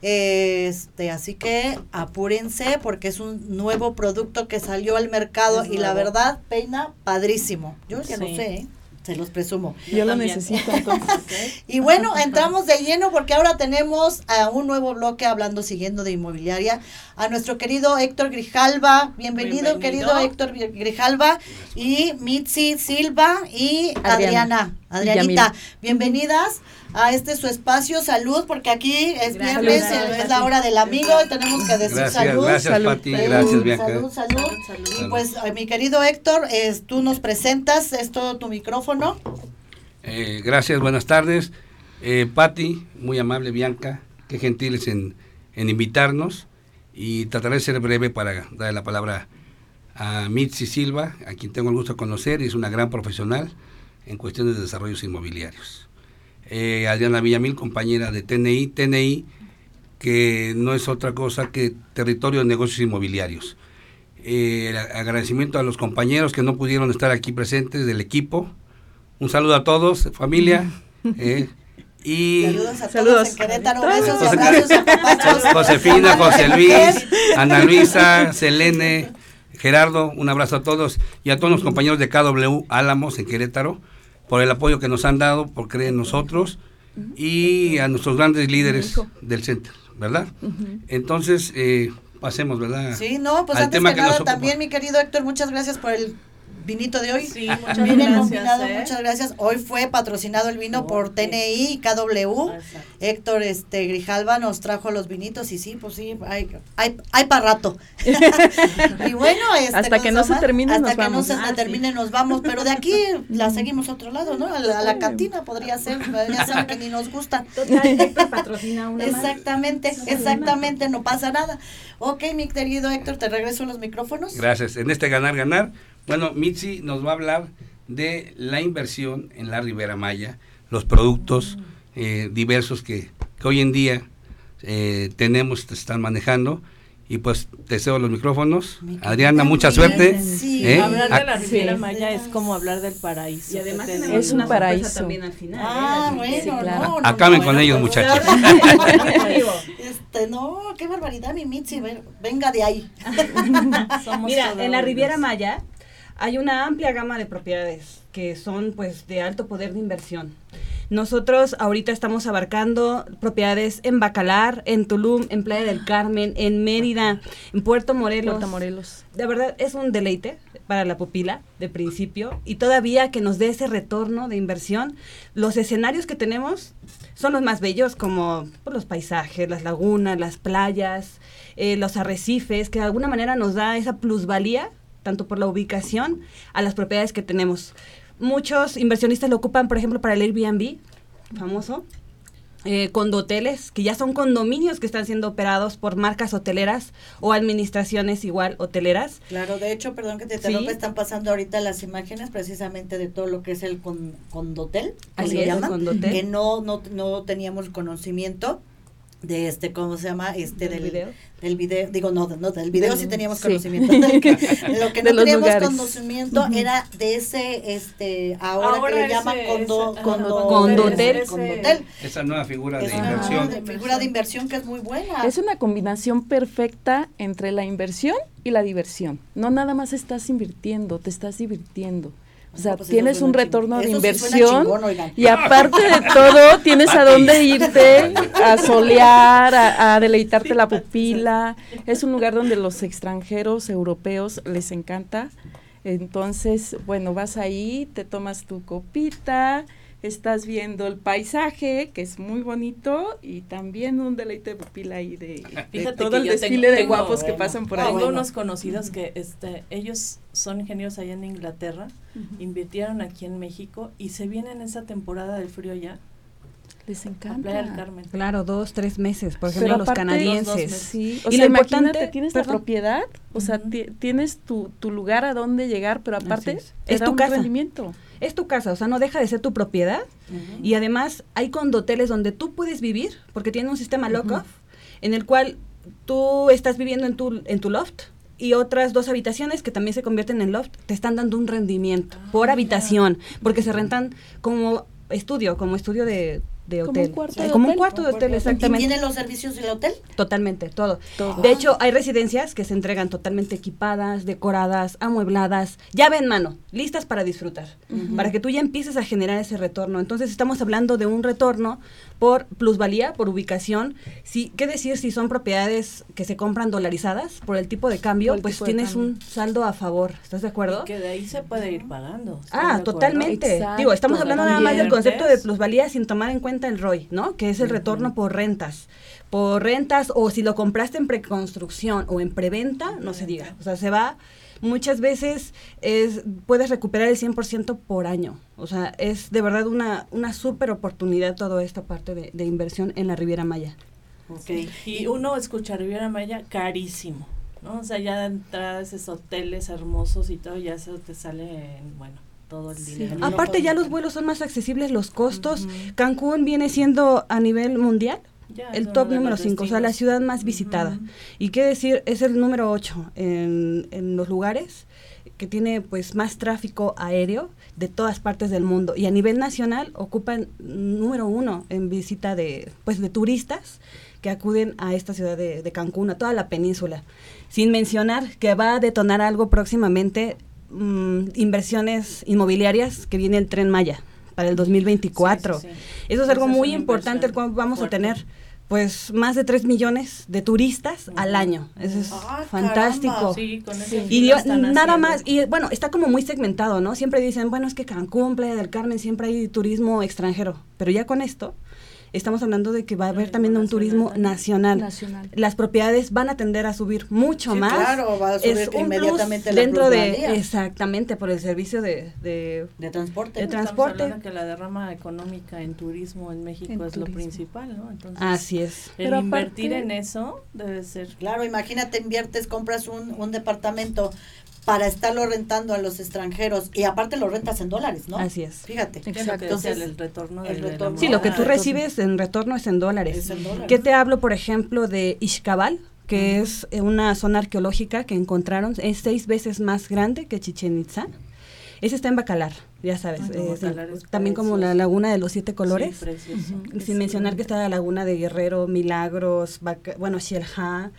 Este, así que apúrense porque es un nuevo producto que salió al mercado y la verdad peina padrísimo. Yo ya lo sé, ¿eh? Se los presumo. Yo, lo necesito entonces. y bueno, entramos de lleno porque ahora tenemos a un nuevo bloque hablando, siguiendo de inmobiliaria, a nuestro querido Héctor Grijalva. Bienvenido, querido Héctor Grijalva y Mitzi Silva y Adriana. Adrianita, bienvenidas a este su espacio. Salud, porque aquí es viernes, es la hora del amigo y tenemos que decir salud. Gracias, salud, Pati, gracias, Bianca. Salud, salud, Y pues, eh, mi querido Héctor, es, tú nos presentas, es todo tu micrófono. Eh, gracias, buenas tardes. Eh, Pati, muy amable, Bianca, qué gentiles en, en invitarnos. Y trataré de ser breve para darle la palabra a Mitzi Silva, a quien tengo el gusto de conocer y es una gran profesional en cuestiones de desarrollos inmobiliarios eh, Adriana Villamil, compañera de TNI, TNI, que no es otra cosa que Territorio de Negocios Inmobiliarios. Eh, agradecimiento a los compañeros que no pudieron estar aquí presentes del equipo. Un saludo a todos, familia. Eh, y saludos a todos en Querétaro, besos y abrazos a Josefina, José Luis, Ana Luisa, Selene, Gerardo, un abrazo a todos y a todos los compañeros de KW Álamos en Querétaro por el apoyo que nos han dado, por creer en nosotros y a nuestros grandes líderes del centro, ¿verdad? Entonces, eh, pasemos, ¿verdad? Sí, no, pues antes que, nada, también mi querido Héctor, muchas gracias por el vinito de hoy. Sí, muchas gracias. ¿eh? Muchas gracias. Hoy fue patrocinado el vino por TNI y KW. Héctor este Grijalva nos trajo los vinitos y sí, pues sí, hay, hay, hay para rato. y bueno, este, hasta que no se termine hasta que no se ah, termine nos vamos, pero de aquí la seguimos a otro lado, ¿no? A la, cantina podría ser, ya saben que ni nos gusta. patrocina una Exactamente, exactamente, no pasa nada. Ok, mi querido Héctor, te regreso los micrófonos. Gracias. En este ganar ganar bueno, Mitzi nos va a hablar de la inversión en la Ribera Maya, los productos eh, diversos que, hoy en día eh, tenemos, están manejando y pues te cedo los micrófonos. Adriana, mucha suerte. ¿Eh? Hablar de la Riviera Maya es como hablar del paraíso. Y además es un paraíso también al final. Ah, ¿eh? bueno, Acaben con ellos, muchachos. este, no, qué barbaridad, mi Mitzi, venga de ahí. Mira, en la Riviera Maya hay una amplia gama de propiedades que son pues de alto poder de inversión. Nosotros ahorita estamos abarcando propiedades en Bacalar, en Tulum, en Playa del Carmen, en Mérida, en Puerto Morelos. Puerto Morelos. De verdad es un deleite para la pupila de principio y todavía que nos dé ese retorno de inversión. Los escenarios que tenemos son los más bellos como pues, los paisajes, las lagunas, las playas, eh, los arrecifes, que de alguna manera nos da esa plusvalía tanto por la ubicación a las propiedades que tenemos muchos inversionistas lo ocupan, por ejemplo, para el Airbnb, famoso. Eh, condoteles, que ya son condominios que están siendo operados por marcas hoteleras o administraciones igual hoteleras. Claro, de hecho, perdón que te interrumpa, están pasando ahorita las imágenes precisamente de todo lo que es el condotel, que que no, no, no teníamos conocimiento de este, ¿cómo se llama? Este del, video. Del video, digo, no, no del video sí teníamos conocimiento. lo que no teníamos conocimiento era de ese, este, ahora, que le llaman condo, condo, condotel. Esa nueva figura de inversión. Nueva figura de inversión que es muy buena. Es una combinación perfecta entre la inversión y la diversión. No nada más estás invirtiendo, te estás divirtiendo. O sea, pues tienes un retorno de inversión y aparte de todo tienes a dónde irte a solear, a, deleitarte la pupila. Es un lugar donde los extranjeros europeos les encanta. Entonces, bueno, vas ahí, te tomas tu copita, estás viendo el paisaje, que es muy bonito, y también un deleite de pupila ahí de, todo el desfile de guapos que pasan por ahí. Tengo unos conocidos que este, ellos son ingenieros allá en Inglaterra, invirtieron aquí en México y se vienen esa temporada del frío ya. Les encanta. Del Carmen. Claro, dos, tres meses, por ejemplo, los canadienses. sí. y lo importante, tienes la propiedad, o sea, tienes tu, tu lugar a donde llegar, pero aparte es, tu casa. rendimiento es tu casa, o sea, no deja de ser tu propiedad. Y además hay condoteles donde tú puedes vivir, porque tiene un sistema lock-off, en el cual tú estás viviendo en tu, en tu loft y otras dos habitaciones que también se convierten en loft, te están dando un rendimiento ah, por habitación, porque se rentan como estudio, como estudio de, de hotel. Como un cuarto de, como hotel. Un cuarto de hotel, exactamente. ¿Y tienen los servicios del hotel? Totalmente, todo. De hecho, hay residencias que se entregan totalmente equipadas, decoradas, amuebladas, llave en mano, listas para disfrutar, para que tú ya empieces a generar ese retorno. Entonces, estamos hablando de un retorno por plusvalía, por ubicación. Sí, ¿Qué decir si son propiedades que se compran dolarizadas por el tipo de cambio? Pues tienes un saldo a favor. ¿Estás de acuerdo? que de ahí se puede ir pagando. Ah, totalmente. Digo, estamos hablando nada más del concepto de plusvalía sin tomar en cuenta el ROI, ¿no? Que es el retorno por rentas. Por rentas o si lo compraste en preconstrucción o en preventa, no se diga. O sea, se va muchas veces es, puedes recuperar el 100% por año. O sea, es de verdad una, una súper oportunidad toda esta parte de, inversión en la Riviera Maya. Okay. Y uno escucha Riviera Maya carísimo, ¿no? O sea, ya de entrada esos hoteles hermosos y todo, ya eso te sale, bueno, todo el dinero. Aparte ya los vuelos son más accesibles, los costos. Cancún viene siendo a nivel mundial el top número 5, o sea, la ciudad más visitada. Y qué decir, es el número 8 en, en, los lugares que tiene pues más tráfico aéreo de todas partes del mundo y a nivel nacional ocupan número uno en visita de pues de turistas que acuden a esta ciudad de, de Cancún, a toda la península. Sin mencionar que va a detonar algo próximamente, mm, inversiones inmobiliarias que viene el tren Maya para el 2024. Eso es algo muy importante el cual vamos a tener pues más de 3 millones de turistas al año. Eso es ah, fantástico. Sí, con y nada más, y bueno, está como muy segmentado, ¿no? Siempre dicen, bueno, es que Cancún, Playa del Carmen, siempre hay turismo extranjero, pero ya con esto estamos hablando de que va a haber también un turismo nacional. Las propiedades van a tender a subir mucho más. Claro, va a subir inmediatamente dentro de exactamente por el servicio de, de, transporte. De transporte. que la derrama económica en turismo en México es lo principal, ¿no? Entonces, Así es. Pero invertir en eso debe ser. Claro, imagínate inviertes, compras un, un departamento para estarlo rentando a los extranjeros y aparte lo rentas en dólares, ¿no? Así es. Fíjate. Exacto. Entonces, el retorno, el Sí, lo que tú recibes en retorno es en dólares. Es en dólares. ¿Qué te hablo, por ejemplo, de Ishkabal? que es eh, una zona arqueológica que encontraron, es seis veces más grande que Chichen Itza. Ese está en Bacalar, ya sabes. también como la laguna de los siete colores. Sin mencionar que está la laguna de Guerrero, Milagros, bueno, Xelha,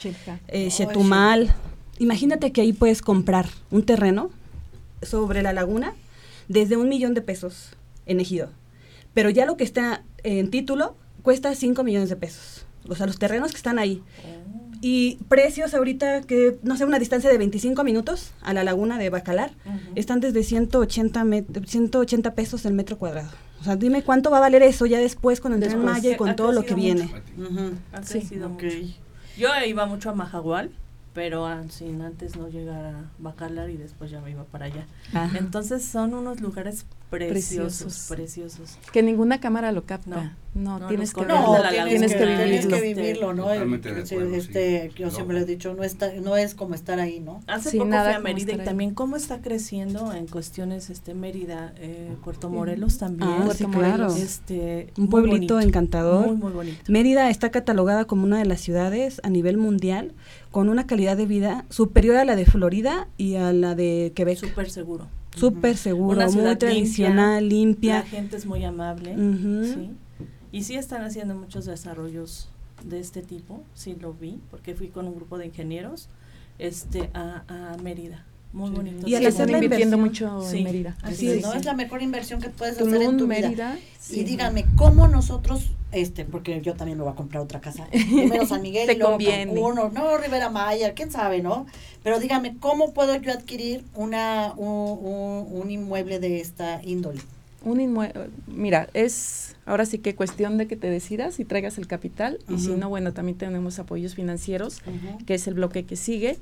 eh, Chetumal. Imagínate que ahí puedes comprar un terreno sobre la laguna desde un millón de pesos en ejido. Pero ya lo que está en título cuesta cinco millones de pesos. O sea, los terrenos que están ahí. Oh. Y precios ahorita que, no sé, una distancia de 25 minutos a la laguna de Bacalar, están desde 180, 180 pesos el metro cuadrado. O sea, dime cuánto va a valer eso ya después con el tren Maya y con todo lo que viene. sí, Yo iba mucho a Majagual pero sin antes no llegar a Bacalar y después ya me iba para allá. Entonces son unos lugares preciosos, preciosos, Que ninguna cámara lo capta. No, tienes, que, no, tienes, que, vivirlo. que vivirlo, ¿no? este, yo siempre he dicho, no, está, no es como estar ahí, ¿no? Hace poco nada fui a Mérida y también cómo está creciendo en cuestiones este Mérida, eh, Puerto Morelos también. Ah, sí, claro. Este, Un pueblito encantador. Muy, muy bonito. Mérida está catalogada como una de las ciudades a nivel mundial con una calidad de vida superior a la de Florida y a la de Quebec. Súper seguro. Súper seguro, muy tradicional, limpia, La gente es muy amable. ¿sí? Y sí están haciendo muchos desarrollos de este tipo, sí lo vi, porque fui con un grupo de ingenieros este a, a Mérida. Muy bonito. Y al hacerla invirtiendo mucho en Mérida. Así, es. ¿no? Es la mejor inversión que puedes hacer en tu Mérida, vida. Y díganme, ¿cómo nosotros, este, porque yo también me voy a comprar otra casa, primero San Miguel y luego uno, no, Rivera Maya, quién sabe, ¿no? Pero díganme, ¿cómo puedo yo adquirir una, un, un, inmueble de esta índole? Un inmueble, mira, es ahora sí que cuestión de que te decidas y traigas el capital, y si no, bueno, también tenemos apoyos financieros, que es el bloque que sigue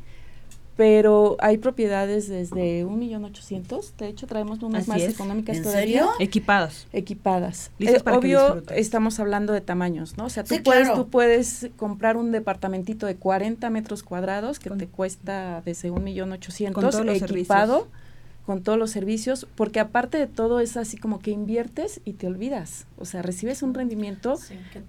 pero hay propiedades desde un millón ochocientos. De hecho, traemos unas más económicas ¿En todavía. Serio? Equipadas. Equipadas. Eh, obvio, estamos hablando de tamaños, ¿no? O sea, tú, puedes, tú puedes comprar un departamentito de 40 metros cuadrados que te cuesta desde un millón ochocientos equipado con todos los servicios, porque aparte de todo es así como que inviertes y te olvidas, o sea, recibes un rendimiento,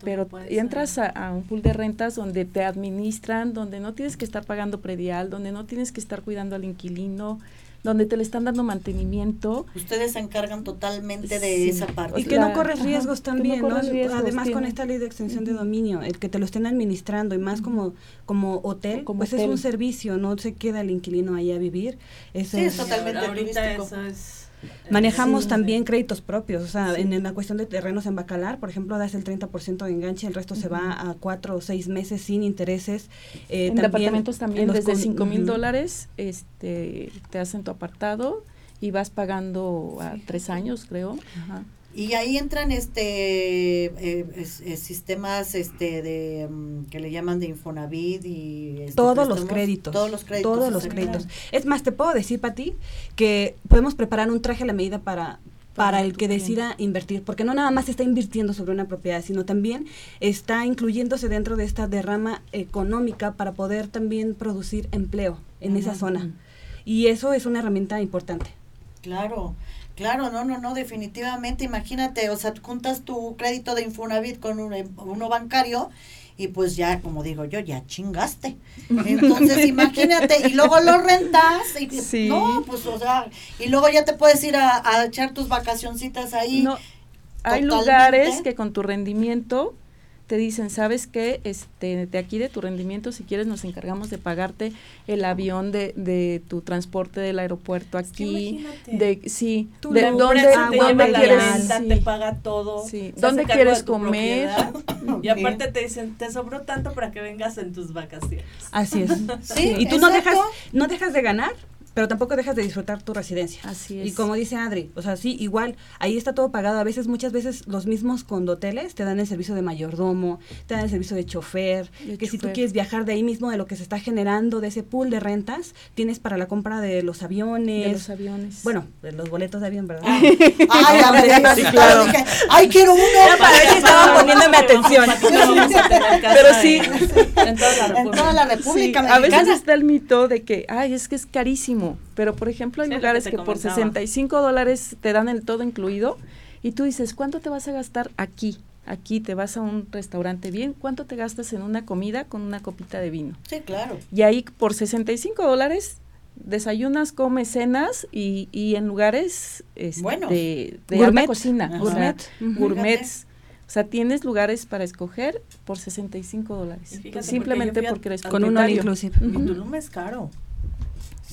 pero entras a, un pool de rentas donde te administran, donde no tienes que estar pagando predial, donde no tienes que estar cuidando al inquilino, donde te le están dando mantenimiento. Ustedes se encargan totalmente de esa parte. Y que no corres riesgos también, ¿no? Además con esta ley de extensión de dominio, el que te lo estén administrando y más como como hotel, como pues es un servicio, no se queda el inquilino ahí a vivir. Eso sí, es, totalmente ahorita eso es Manejamos también créditos propios, o sea, en, la cuestión de terrenos en Bacalar, por ejemplo, das el 30% de enganche, el resto se va a cuatro o seis meses sin intereses. Eh, en departamentos también desde cinco mil dólares este, te hacen tu apartado y vas pagando a tres años, creo. Ajá. Y ahí entran este eh, eh, sistemas este de mm, que le llaman de Infonavit y este, todos los créditos. Todos los créditos. Todos los créditos. Es más, te puedo decir, Pati, que podemos preparar un traje a la medida para para el que decida invertir, porque no nada más está invirtiendo sobre una propiedad, sino también está incluyéndose dentro de esta derrama económica para poder también producir empleo en esa zona. Y eso es una herramienta importante. Claro. Claro, no, no, no, definitivamente, imagínate, o sea, juntas tu crédito de Infonavit con uno bancario y pues ya, como digo yo, ya chingaste. Entonces, imagínate, y luego lo rentas, y no, pues, o sea, y luego ya te puedes ir a, a echar tus vacacioncitas ahí. No, hay lugares que con tu rendimiento te dicen, ¿sabes qué? Este, de aquí de tu rendimiento, si quieres, nos encargamos de pagarte el avión de, de tu transporte del aeropuerto aquí. de sí, de dónde, dónde quieres, te paga todo. Sí. ¿Dónde quieres comer? Y aparte te dicen, te sobró tanto para que vengas en tus vacaciones. Así es. sí, y tú no dejas, no dejas de ganar pero tampoco dejas de disfrutar tu residencia. Así es. Y como dice Adri, o sea, sí, igual, ahí está todo pagado. A veces, muchas veces, los mismos condoteles te dan el servicio de mayordomo, te dan el servicio de chofer, que si tú quieres viajar de ahí mismo, de lo que se está generando, de ese pool de rentas, tienes para la compra de los aviones. De los aviones. Bueno, de los boletos de avión, ¿verdad? ay, sí, claro. ay, quiero uno. para ver si estaban poniéndome atención. Pero sí. En toda la República. A veces está el mito de que, ay, es que es carísimo pero por ejemplo hay lugares que, por 65 dólares te dan el todo incluido y tú dices, ¿cuánto te vas a gastar aquí? Aquí te vas a un restaurante bien, ¿cuánto te gastas en una comida con una copita de vino? Sí, claro. Y ahí por 65 dólares desayunas, comes, cenas y, y en lugares este, de, de cocina, gourmet, gourmets. O sea, tienes lugares para escoger por 65 dólares. simplemente porque eres con un inclusive. Y Tulum es caro.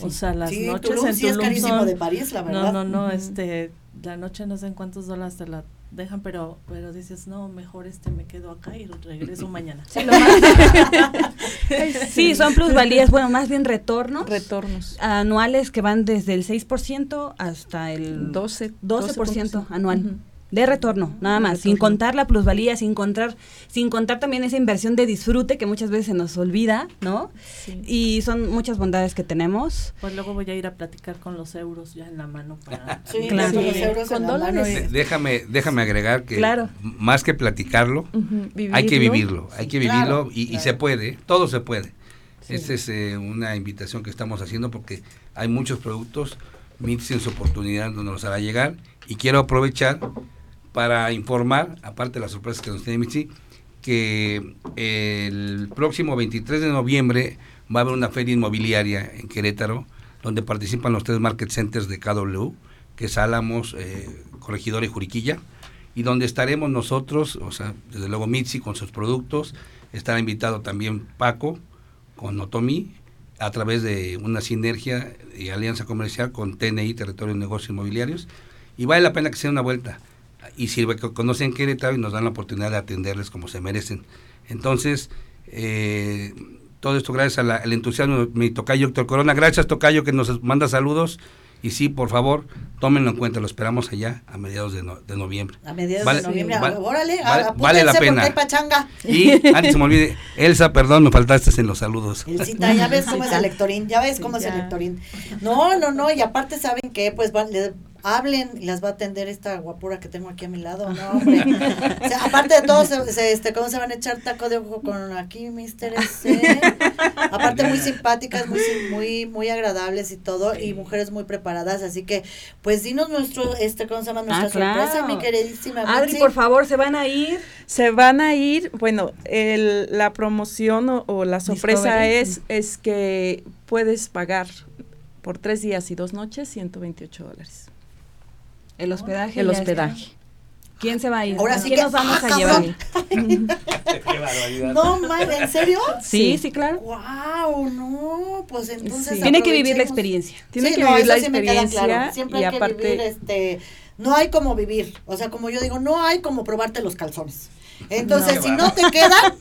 O sea, las noches en sí Tulum es carísimo de París, la verdad. No, no, no, este, la noche no sé en cuántos dólares te la dejan, pero pero dices, no, mejor este me quedo acá y regreso mañana. Sí, sí son plusvalías, bueno, más bien retornos. Retornos. Anuales que van desde el 6% hasta el 12%, 12%, anual de retorno, nada más, sin contar la plusvalía, sin contar, sin contar también esa inversión de disfrute que muchas veces se nos olvida, ¿no? Y son muchas bondades que tenemos. Pues luego voy a ir a platicar con los euros ya en la mano para sí, claro. los euros con dólares. Déjame, déjame agregar que más que platicarlo, hay que vivirlo, hay que vivirlo y, se puede, todo se puede. Esta es eh, una invitación que estamos haciendo porque hay muchos productos, MITS en su oportunidad donde nos hará llegar y quiero aprovechar para informar, aparte de las sorpresas que nos tiene Michi, que el próximo 23 de noviembre va a haber una feria inmobiliaria en Querétaro, donde participan los tres market centers de KW, que es Álamos, eh, Corregidor y Juriquilla, y donde estaremos nosotros, o sea, desde luego Mitzi con sus productos, estará invitado también Paco con Otomi, a través de una sinergia y alianza comercial con TNI, Territorio de Negocios Inmobiliarios, y vale la pena que sea una vuelta y sirve que conocen Querétaro y nos dan la oportunidad de atenderles como se merecen. Entonces, eh, todo esto gracias al entusiasmo de mi tocayo Héctor Corona. Gracias, tocayo, que nos manda saludos. Y sí, por favor, tómenlo en cuenta, lo esperamos allá a mediados de, de noviembre. A mediados de noviembre, órale, vale, la pena. Y antes se me olvide, Elsa, perdón, me faltaste en los saludos. Elcita, ya ves cómo es el lectorín, ya ves cómo es el lectorín. No, no, no, y aparte saben que pues le hablen y las va a atender esta guapura que tengo aquí a mi lado, no, hombre. aparte de todo, se, este, ¿cómo se van a echar taco de ojo con aquí, Mister S? aparte muy simpáticas, muy, muy, muy agradables y todo, y mujeres muy preparadas, así que, pues dinos nuestro, este, ¿cómo se llama? Nuestra ah, sorpresa, mi queridísima Adri, por favor, ¿se van a ir? Se van a ir, bueno, el, la promoción o, o la sorpresa es, es que puedes pagar por tres días y dos noches 128 dólares. El hospedaje. El hospedaje. ¿Quién se va a ir? Ahora sí nos vamos a llevar? no, madre, ¿en serio? Sí, sí, claro. Wow, no, pues entonces tiene que vivir la experiencia. Tiene que vivir la experiencia claro. Siempre hay que vivir este no hay como vivir, o sea, como yo digo, no hay como probarte los calzones. Entonces, si no te quedan,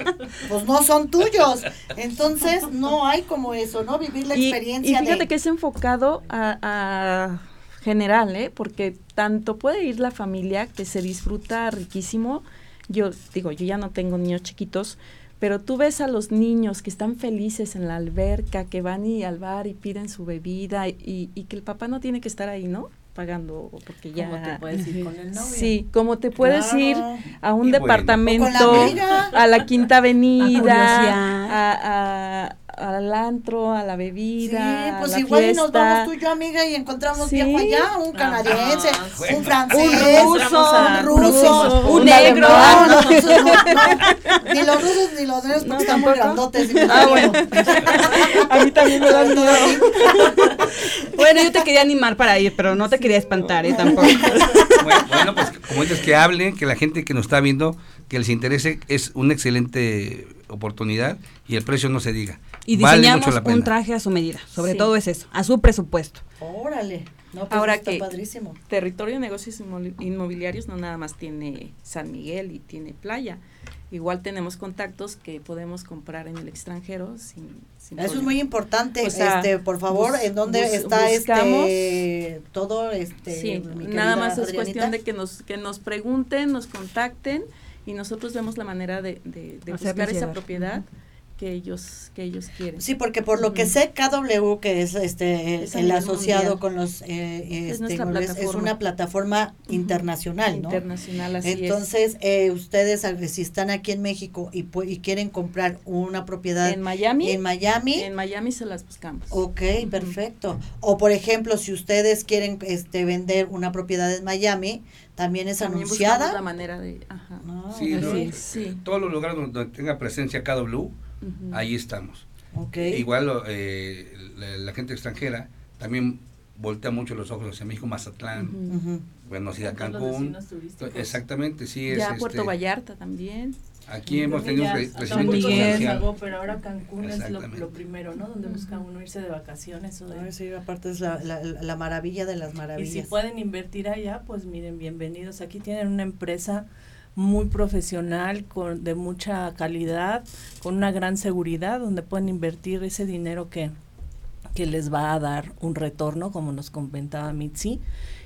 pues no son tuyos. Entonces, no hay como eso, ¿no? Vivir la experiencia. Y fíjate que es enfocado a general, ¿eh? porque tanto puede ir la familia que se disfruta riquísimo. Yo digo, yo ya no tengo niños chiquitos, pero tú ves a los niños que están felices en la alberca, que van y al bar y piden su bebida y, y que el papá no tiene que estar ahí, ¿no? pagando porque ya ¿Cómo te puedes ir con el novio? Sí, como te puedes ir a un departamento, a la Quinta Avenida, a, al antro, a la bebida. Sí, pues a la igual fiesta. nos vamos tú y yo, amiga, y encontramos ¿Sí? viejo allá, un canadiense, un francés, un ruso, un, ruso, un, negro. No, no, no, ni los rusos ni los negros porque están muy grandotes. ah, bueno. a mí también me dan miedo. bueno, yo te quería animar para ir, pero no te quería espantar, ¿eh? Tampoco. bueno, pues como dices, que hablen, que la gente que nos está viendo, que les interese, es una excelente oportunidad y el precio no se diga. Y diseñamos un traje a su medida, sobre todo es eso, a su presupuesto. Órale. No, pues Ahora que padrísimo. Territorio de Negocios Inmobiliarios no nada más tiene San Miguel y tiene playa. Igual tenemos contactos que podemos comprar en el extranjero sin, Eso es muy importante, este, por favor, ¿en dónde está este todo este sí, nada más es cuestión de que nos que nos pregunten, nos contacten y nosotros vemos la manera de, de, buscar esa propiedad que ellos que ellos quieren. Sí, porque por lo que sé KW que es este el, asociado con los eh, es, este, es, una plataforma internacional, ¿no? Internacional, así Entonces, eh, ustedes si están aquí en México y, y quieren comprar una propiedad en Miami, en Miami, en Miami se las buscamos. Ok, perfecto. O por ejemplo, si ustedes quieren este vender una propiedad en Miami, también es anunciada. la manera de, ajá. Ah, sí, sí, todos los lugares donde tenga presencia KW ahí estamos. Igual eh, la, gente extranjera también voltea mucho los ojos hacia México, Mazatlán, bueno, sí, Cancún. Exactamente, sí. Ya Puerto este, Vallarta también. Aquí hemos tenido un crecimiento Pero ahora Cancún es lo, primero, ¿no? Donde busca uno irse de vacaciones. O de... sí, aparte es la, la, la, maravilla de las maravillas. Y si pueden invertir allá, pues miren, bienvenidos. Aquí tienen una empresa muy profesional, con, de mucha calidad, con una gran seguridad, donde pueden invertir ese dinero que, que les va a dar un retorno, como nos comentaba Mitzi.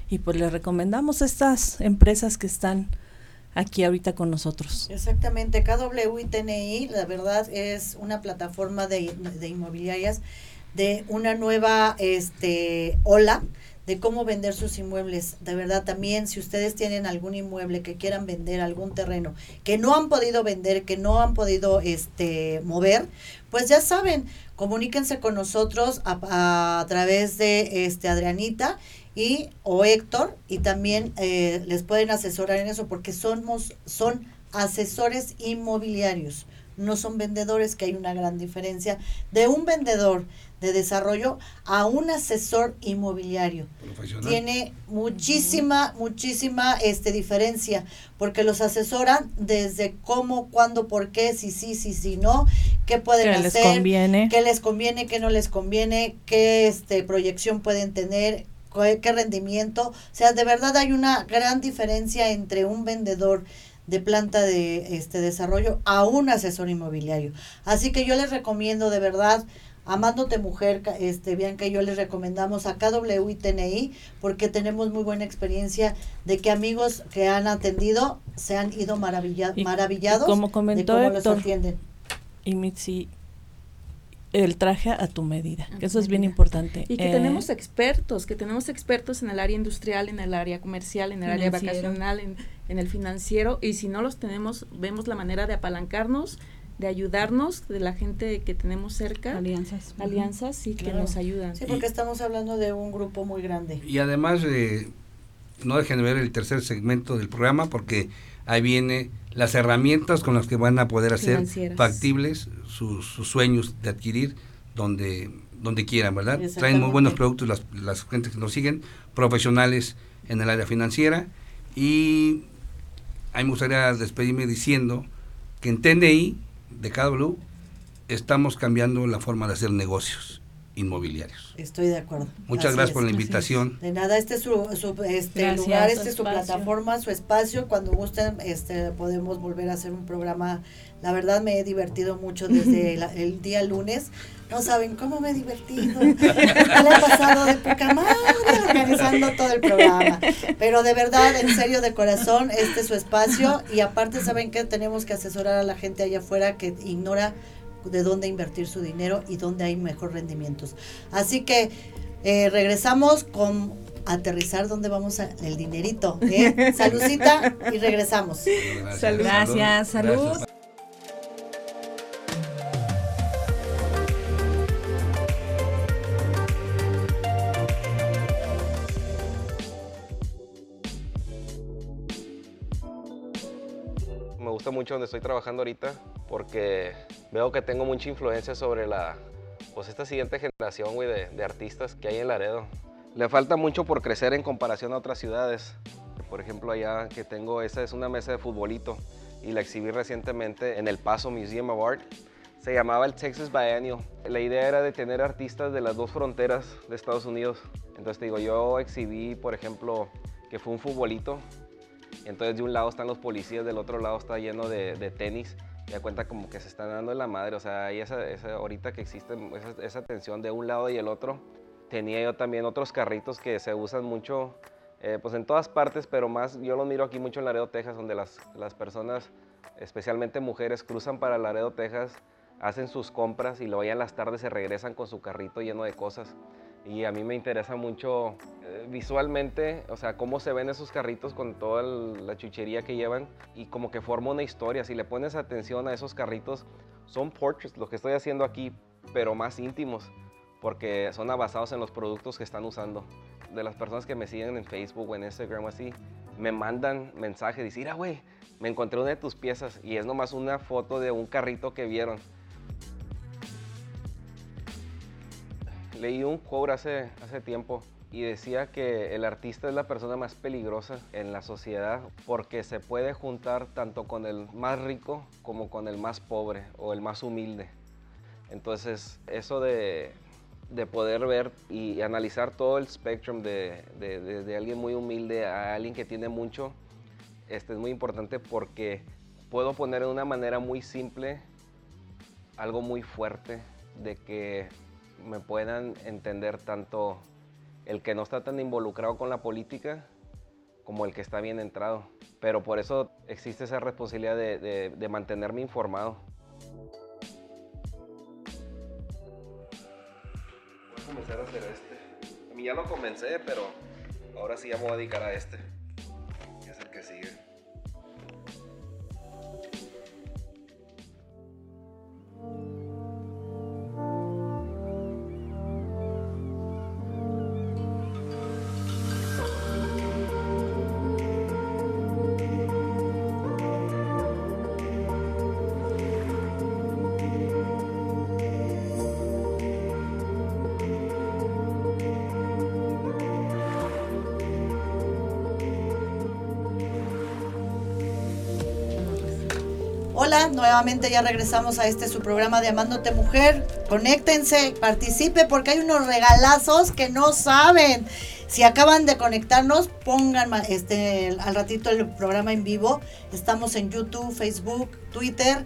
Y pues les recomendamos estas empresas que están aquí ahorita con nosotros. Exactamente, KW y TNI, la verdad es una plataforma de, de inmobiliarias de una nueva este, ola de cómo vender sus inmuebles. De verdad, también si ustedes tienen algún inmueble que quieran vender, algún terreno que no han podido vender, que no han podido este, mover, pues ya saben, comuníquense con nosotros a, través de este, Adrianita y o Héctor y también eh, les pueden asesorar en eso porque somos, son asesores inmobiliarios, no son vendedores, que hay una gran diferencia de un vendedor de desarrollo a un asesor inmobiliario. Tiene muchísima, muchísima este, diferencia, porque los asesoran desde cómo, cuándo, por qué, si sí, si sí, si no, qué pueden hacer, les conviene. qué les conviene, qué no les conviene, qué este, proyección pueden tener, qué rendimiento. O sea, de verdad hay una gran diferencia entre un vendedor de planta de este desarrollo a un asesor inmobiliario. Así que yo les recomiendo de verdad Amándote Mujer, este, Bianca y yo les recomendamos a KW y TNI porque tenemos muy buena experiencia de que amigos que han atendido se han ido maravillados como comentó de cómo Héctor, atienden. Y Mitzi, el traje a tu medida, que eso es bien importante. Y que eh, tenemos expertos, que tenemos expertos en el área industrial, en el área comercial, en el área vacacional, en, en el financiero, y si no los tenemos, vemos la manera de apalancarnos de ayudarnos, de la gente que tenemos cerca. Alianzas. Alianzas, sí, que nos ayudan. Sí, porque estamos hablando de un grupo muy grande. Y además, eh, no dejen de ver el tercer segmento del programa, porque ahí viene las herramientas con las que van a poder hacer factibles sus, sueños de adquirir donde donde quieran, ¿verdad? Traen muy buenos productos las, las gentes que nos siguen, profesionales en el área financiera y a mí me gustaría despedirme diciendo que en TNI de KW estamos cambiando la forma de hacer negocios inmobiliarios. Estoy de acuerdo. Muchas gracias por la invitación. De nada, este es su, este lugar, este es su plataforma, su espacio. Cuando gusten, este podemos volver a hacer un programa. La verdad me he divertido mucho desde el día lunes. No saben cómo me he divertido. Me he pasado de poca madre organizando todo el programa. Pero de verdad, en serio, de corazón, este es su espacio. Y aparte, saben que tenemos que asesorar a la gente allá afuera que ignora de dónde invertir su dinero y dónde hay mejor rendimientos. Así que eh, regresamos con aterrizar dónde vamos a, el dinerito. ¿eh? Saludcita y regresamos. Gracias, salud. Gusta mucho donde estoy trabajando ahorita porque veo que tengo mucha influencia sobre la, pues esta siguiente generación, güey, de, de, artistas que hay en Laredo. Le falta mucho por crecer en comparación a otras ciudades. Por ejemplo, allá que tengo, esa es una mesa de futbolito y la exhibí recientemente en el Paso Museum of Art. Se llamaba el Texas Biennial. La idea era de tener artistas de las dos fronteras de Estados Unidos. Entonces te digo, yo exhibí, por ejemplo, que fue un futbolito. Entonces de un lado están los policías, del otro lado está lleno de, de tenis ya cuenta como que se están dando en la madre, o sea, hay esa, esa ahorita que existe esa, tensión de un lado y el otro. Tenía yo también otros carritos que se usan mucho, eh, pues en todas partes, pero más, yo los miro aquí mucho en Laredo, Texas, donde las, las personas, especialmente mujeres, cruzan para Laredo, Texas hacen sus compras y luego ya en las tardes se regresan con su carrito lleno de cosas. Y a mí me interesa mucho visualmente, o sea, cómo se ven esos carritos con toda la chuchería que llevan y como que forma una historia. Si le pones atención a esos carritos, son portraits, lo que estoy haciendo aquí, pero más íntimos, porque son basados en los productos que están usando. De las personas que me siguen en Facebook o en Instagram así, me mandan mensajes, dicen, mira, güey, me encontré una de tus piezas y es nomás una foto de un carrito que vieron. Leí un quote hace, hace tiempo y decía que el artista es la persona más peligrosa en la sociedad porque se puede juntar tanto con el más rico como con el más pobre o el más humilde. Entonces, eso de, de poder ver y analizar todo el spectrum de, de, de, alguien muy humilde a alguien que tiene mucho, este es muy importante porque puedo poner de una manera muy simple algo muy fuerte de que me puedan entender tanto el que no está tan involucrado con la política como el que está bien entrado. Pero por eso existe esa responsabilidad de, mantenerme informado. Voy a comenzar a hacer este. A mí ya lo comencé, pero ahora sí ya me voy a dedicar a este. Es el que sigue. Nuevamente ya regresamos a este su programa de Amándote Mujer. Conéctense, participe porque hay unos regalazos que no saben. Si acaban de conectarnos, pongan este al ratito el programa en vivo. Estamos en YouTube, Facebook, Twitter,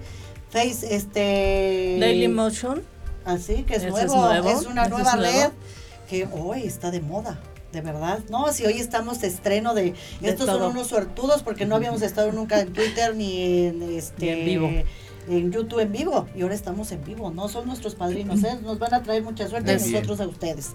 Face, este Daily Motion. Así que es nuevo, es, una nueva red que hoy está de moda de verdad. No, si hoy estamos de estreno de, estos son unos suertudos porque no habíamos estado nunca en Twitter ni en este en vivo. En YouTube en vivo y ahora estamos en vivo, ¿no? Son nuestros padrinos, ¿eh? nos van a traer mucha suerte a nosotros a ustedes.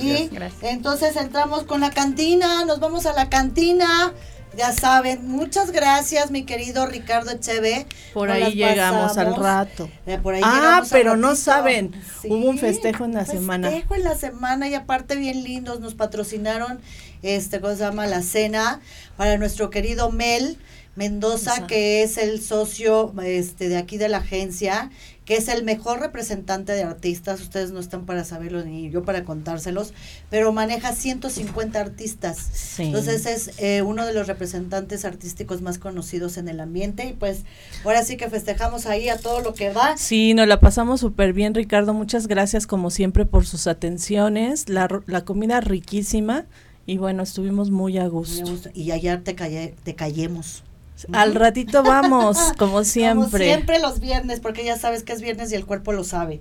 Y entonces entramos con la cantina, nos vamos a la cantina. Ya saben, muchas gracias, mi querido Ricardo Echeve. Por ahí llegamos al rato. Eh, ah, pero no saben, hubo un festejo en la semana. Festejo en la semana y aparte bien lindos, nos patrocinaron, este, ¿cómo se llama? La cena para nuestro querido Mel Mendoza, que es el socio este, de aquí de la agencia que es el mejor representante de artistas, ustedes no están para saberlo ni yo para contárselos, pero maneja 150 artistas. Entonces es eh, uno de los representantes artísticos más conocidos en el ambiente y pues ahora sí que festejamos ahí a todo lo que va. Sí, nos la pasamos súper bien, Ricardo. Muchas gracias como siempre por sus atenciones, la, la comida riquísima y bueno, estuvimos muy a gusto. Y ayer te, calle, te callemos. Al ratito vamos, como siempre. Como siempre los viernes, porque ya sabes que es viernes y el cuerpo lo sabe.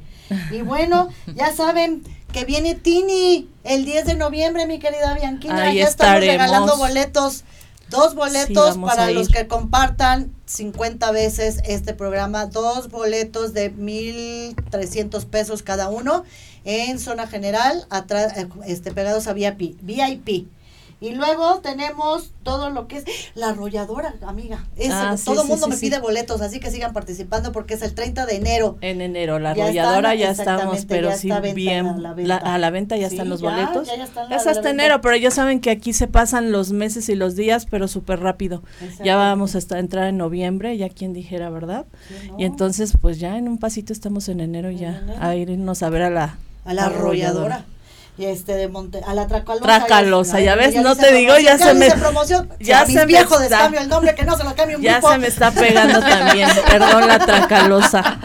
Y bueno, ya saben que viene Tini el 10 de noviembre, mi querida Bianquina. ya estamos regalando boletos. Dos boletos para los que compartan 50 veces este programa. Dos boletos de 1.300 pesos cada uno en zona general, atrás, eh, este, pegados a VIP. VIP. Y luego tenemos todo lo que es la arrolladora, amiga. Ah, todo el mundo me pide boletos, así que sigan participando porque es el 30 de enero. En enero, la arrolladora ya, estamos, pero sí bien. a la venta ya están los boletos. Ya, es hasta enero, pero ya saben que aquí se pasan los meses y los días, pero súper rápido. Ya vamos a entrar en noviembre, ya quien dijera, ¿verdad? Y entonces, pues ya en un pasito estamos en enero ya, a irnos a ver a la, a la arrolladora y este de Monte a la Tracalosa. Tracalosa, ya, ves, no te digo, ya, se me ya se me viejo descambio el nombre que no se lo cambie un Ya se me está pegando también. Perdón la Tracalosa.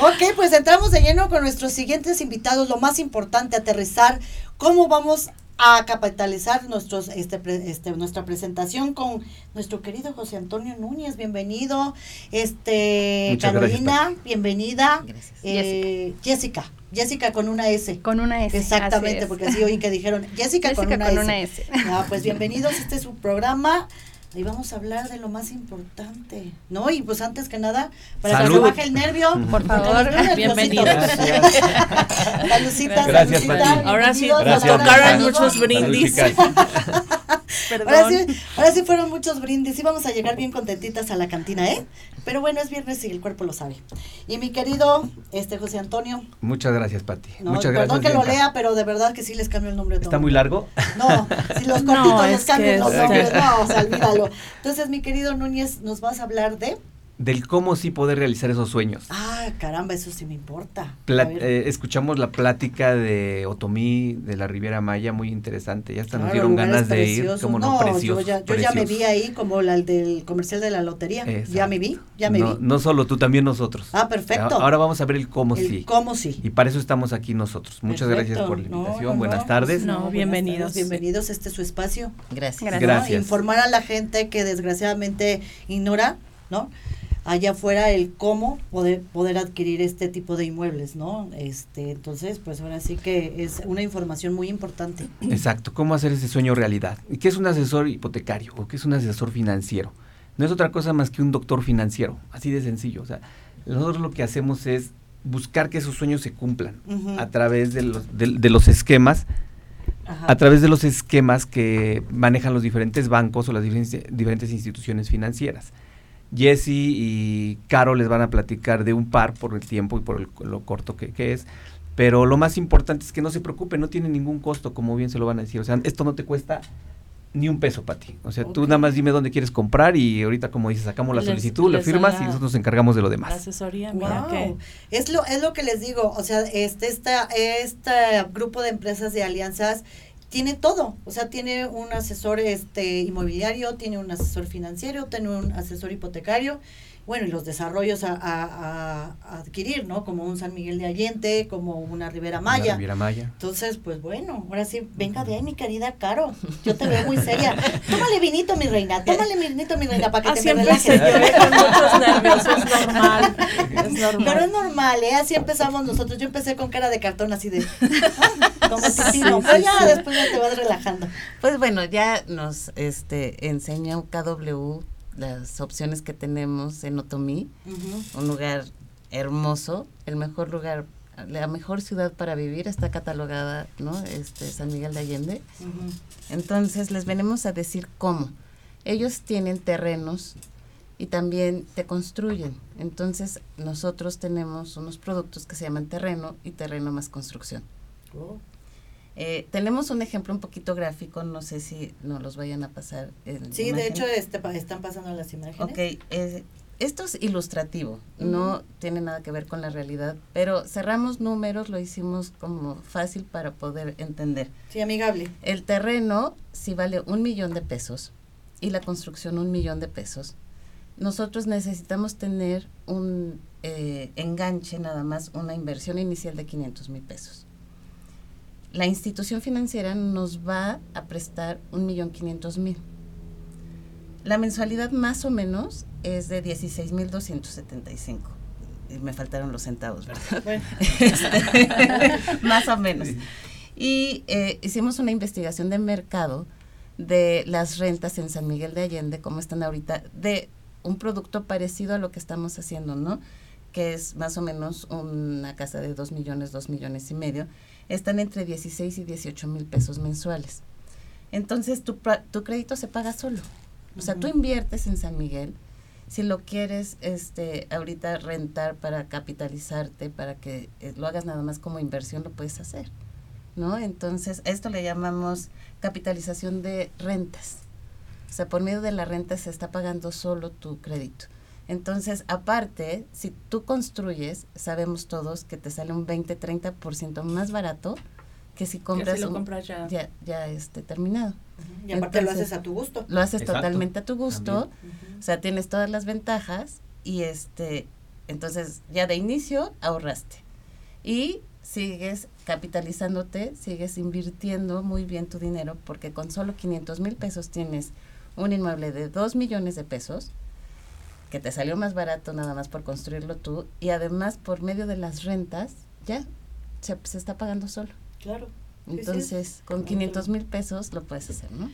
ok, pues entramos de lleno con nuestros siguientes invitados, lo más importante aterrizar cómo vamos a capitalizar nuestros este, este nuestra presentación con nuestro querido José Antonio Núñez, bienvenido. Este Carolina, bienvenida. Eh, Jessica. Jessica con una S. Con una S. Exactamente, porque así oí que dijeron Jessica, con, una, con S. una S. Ah, pues bienvenidos, este es su programa y vamos a hablar de lo más importante, ¿no? Y pues antes que nada, para que se baje el nervio, por favor, bienvenidos. Salucita, Gracias, Ahora sí, nos tocaron muchos brindis. Ahora sí, ahora sí fueron muchos brindis. Y vamos a llegar bien contentitas a la cantina, ¿eh? Pero bueno, es viernes y el cuerpo lo sabe. Y mi querido este José Antonio. Muchas gracias, Pati. Muchas gracias. Perdón que lo lea, pero de verdad que sí les cambio el nombre. ¿Está muy largo? No, si los cortitos les cambio los nombres, no, o sea, olvídalo. Entonces, mi querido Núñez, nos vas a hablar de del cómo sí poder realizar esos sueños. Ah, caramba, eso sí me importa. Eh, escuchamos la plática de Otomí, de la Riviera Maya, muy interesante. Ya hasta nos dieron ganas de ir, como no, Yo, ya, me vi ahí como la del comercial de la lotería. Ya me vi, ya me vi. No solo tú, también nosotros. Ah, perfecto. Ahora vamos a ver el cómo el sí. Cómo sí. Y para eso estamos aquí nosotros. Muchas gracias por la invitación. Buenas tardes. No, bienvenidos. bienvenidos, este es su espacio. Gracias. Gracias. Informar a la gente que desgraciadamente ignora, ¿no? Allá afuera el cómo poder, poder adquirir este tipo de inmuebles, ¿no? Este, entonces, pues ahora sí que es una información muy importante. Exacto, cómo hacer ese sueño realidad. ¿Y qué es un asesor hipotecario o qué es un asesor financiero? No es otra cosa más que un doctor financiero, así de sencillo. O sea, nosotros lo que hacemos es buscar que esos sueños se cumplan a través de los, de, los esquemas a través de los esquemas que manejan los diferentes bancos o las diferentes instituciones financieras. Jesse y Caro les van a platicar de un par por el tiempo y por lo corto que, es. Pero lo más importante es que no se preocupen, no tiene ningún costo, como bien se lo van a decir. O sea, esto no te cuesta ni un peso para ti. O sea, tú nada más dime dónde quieres comprar y ahorita, como dices, sacamos la solicitud, la firmas y nosotros nos encargamos de lo demás. asesoría, mira Es lo, es lo que les digo, o sea, este, esta, este grupo de empresas de alianzas tiene todo, o sea, tiene un asesor este inmobiliario, tiene un asesor financiero, tiene un asesor hipotecario, bueno, y los desarrollos a, adquirir, ¿no? Como un San Miguel de Allende, como una Ribera Maya. Ribera Maya. Entonces, pues bueno, ahora sí, venga de ahí, mi querida Caro. Yo te veo muy seria. Tómale vinito, mi reina. Tómale vinito, mi reina, para que te me relajes. con muchos nervios, es normal. Es normal. Pero es normal, ¿eh? Así empezamos nosotros. Yo empecé con cara de cartón, así de. como sí, pero ya después ya te vas relajando. Pues bueno, ya nos este enseña un KW las opciones que tenemos en Otomí, un lugar hermoso, el mejor lugar, la mejor ciudad para vivir está catalogada, ¿no? Este San Miguel de Allende. Entonces les venimos a decir cómo. Ellos tienen terrenos y también te construyen. Entonces nosotros tenemos unos productos que se llaman terreno y terreno más construcción. Oh. Eh, tenemos un ejemplo un poquito gráfico, no sé si nos los vayan a pasar. sí, de hecho este, están pasando las imágenes. Ok, esto es ilustrativo, no tiene nada que ver con la realidad, pero cerramos números, lo hicimos como fácil para poder entender. Sí, amigable. El terreno, si vale un millón de pesos y la construcción un millón de pesos, nosotros necesitamos tener un eh, enganche nada más, una inversión inicial de 500 mil pesos la institución financiera nos va a prestar un millón quinientos mil. La mensualidad más o menos es de 16.275. Me faltaron los centavos, ¿verdad? Este, más o menos. Y eh, hicimos una investigación de mercado de las rentas en San Miguel de Allende, cómo están ahorita, de un producto parecido a lo que estamos haciendo, ¿no? Que es más o menos una casa de dos millones, dos millones y medio están entre 16 y 18 mil pesos mensuales. Entonces tu, tu crédito se paga solo. O sea, tú inviertes en San Miguel, si lo quieres este ahorita rentar para capitalizarte, para que eh, lo hagas nada más como inversión, lo puedes hacer. ¿No? Entonces, esto le llamamos capitalización de rentas. O sea, por medio de la renta se está pagando solo tu crédito. Entonces, aparte, si tú construyes, sabemos todos que te sale un 20, 30% más barato que si compras, lo compras ya. ya. ya este, terminado. Y aparte lo haces a tu gusto. Lo haces totalmente a tu gusto, o sea, tienes todas las ventajas y este, entonces ya de inicio ahorraste. Y sigues capitalizándote, sigues invirtiendo muy bien tu dinero porque con solo 500 mil pesos tienes un inmueble de 2 millones de pesos que te salió más barato nada más por construirlo tú y además por medio de las rentas ya se, está pagando solo. Claro. Entonces, con 500 mil pesos lo puedes hacer, ¿no?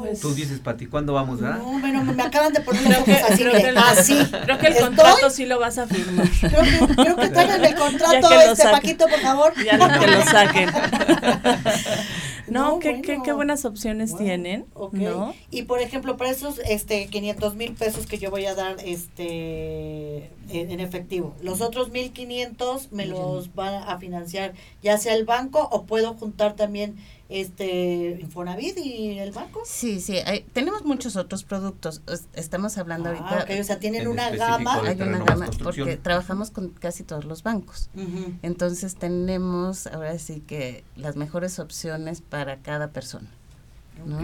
Pues, Tú dices, Pati, ¿cuándo vamos, verdad? No, bueno, me acaban de poner creo que, así creo que, el, así. Creo que el contrato sí lo vas a firmar. Creo que, creo que traigan el contrato, este, Paquito, por favor. Ya que lo saquen. No, qué, qué, qué, buenas opciones tienen. ¿no? Y por ejemplo, para esos este 500 mil pesos que yo voy a dar este en, efectivo, los otros 1500 me los van a financiar ya sea el banco o puedo juntar también este Infonavit y el banco. Sí, sí, tenemos muchos otros productos. Estamos hablando ah, ahorita. o sea, tienen una gama. Hay una gama porque trabajamos con casi todos los bancos. Entonces tenemos ahora sí que las mejores opciones para cada persona.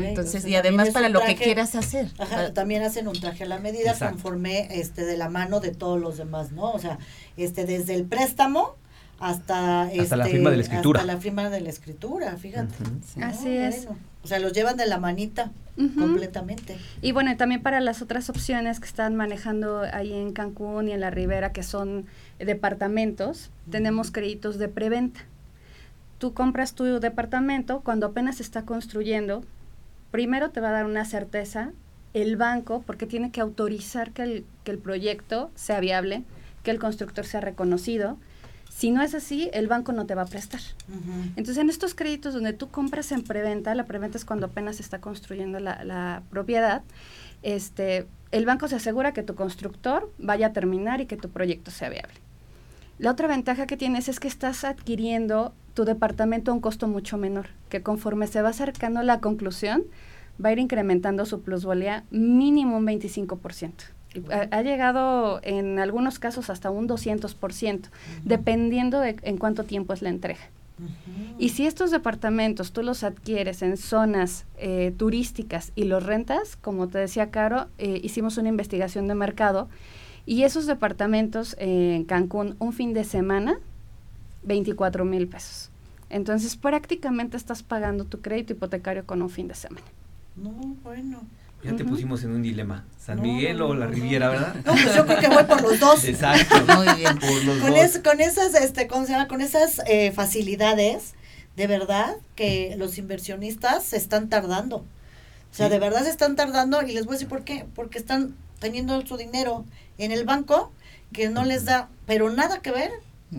entonces, y además para lo que quieras hacer. también hacen un traje a la medida conforme este de la mano de todos los demás, ¿no? O sea, este desde el préstamo hasta, hasta la este, firma de la escritura. Hasta la firma de la escritura, fíjate. Así es. O sea, los llevan de la manita completamente. Y bueno, también para las otras opciones que están manejando ahí en Cancún y en la Ribera, que son departamentos, tenemos créditos de preventa. Tú compras tu departamento cuando apenas se está construyendo, primero te va a dar una certeza el banco, porque tiene que autorizar que el, que el proyecto sea viable, que el constructor sea reconocido, si no es así, el banco no te va a prestar. Entonces, en estos créditos donde tú compras en preventa, la preventa es cuando apenas se está construyendo la, propiedad, este, el banco se asegura que tu constructor vaya a terminar y que tu proyecto sea viable. La otra ventaja que tienes es que estás adquiriendo tu departamento a un costo mucho menor, que conforme se va acercando la conclusión, va a ir incrementando su plusvalía mínimo un 25%. Ha, llegado en algunos casos hasta un 200%, dependiendo de en cuánto tiempo es la entrega. Y si estos departamentos tú los adquieres en zonas eh, turísticas y los rentas, como te decía Caro, eh, hicimos una investigación de mercado y esos departamentos en Cancún un fin de semana, 24 mil pesos. Entonces prácticamente estás pagando tu crédito hipotecario con un fin de semana. No, bueno. Ya te pusimos en un dilema. San Miguel o la Riviera, ¿verdad? No, pues yo creo que voy por los dos. Exacto. Muy bien. con, esas, este, ¿cómo se llama? Con esas eh, facilidades, de verdad que los inversionistas se están tardando. O sea, de verdad se están tardando y les voy a decir por qué. Porque están teniendo su dinero en el banco que no les da, pero nada que ver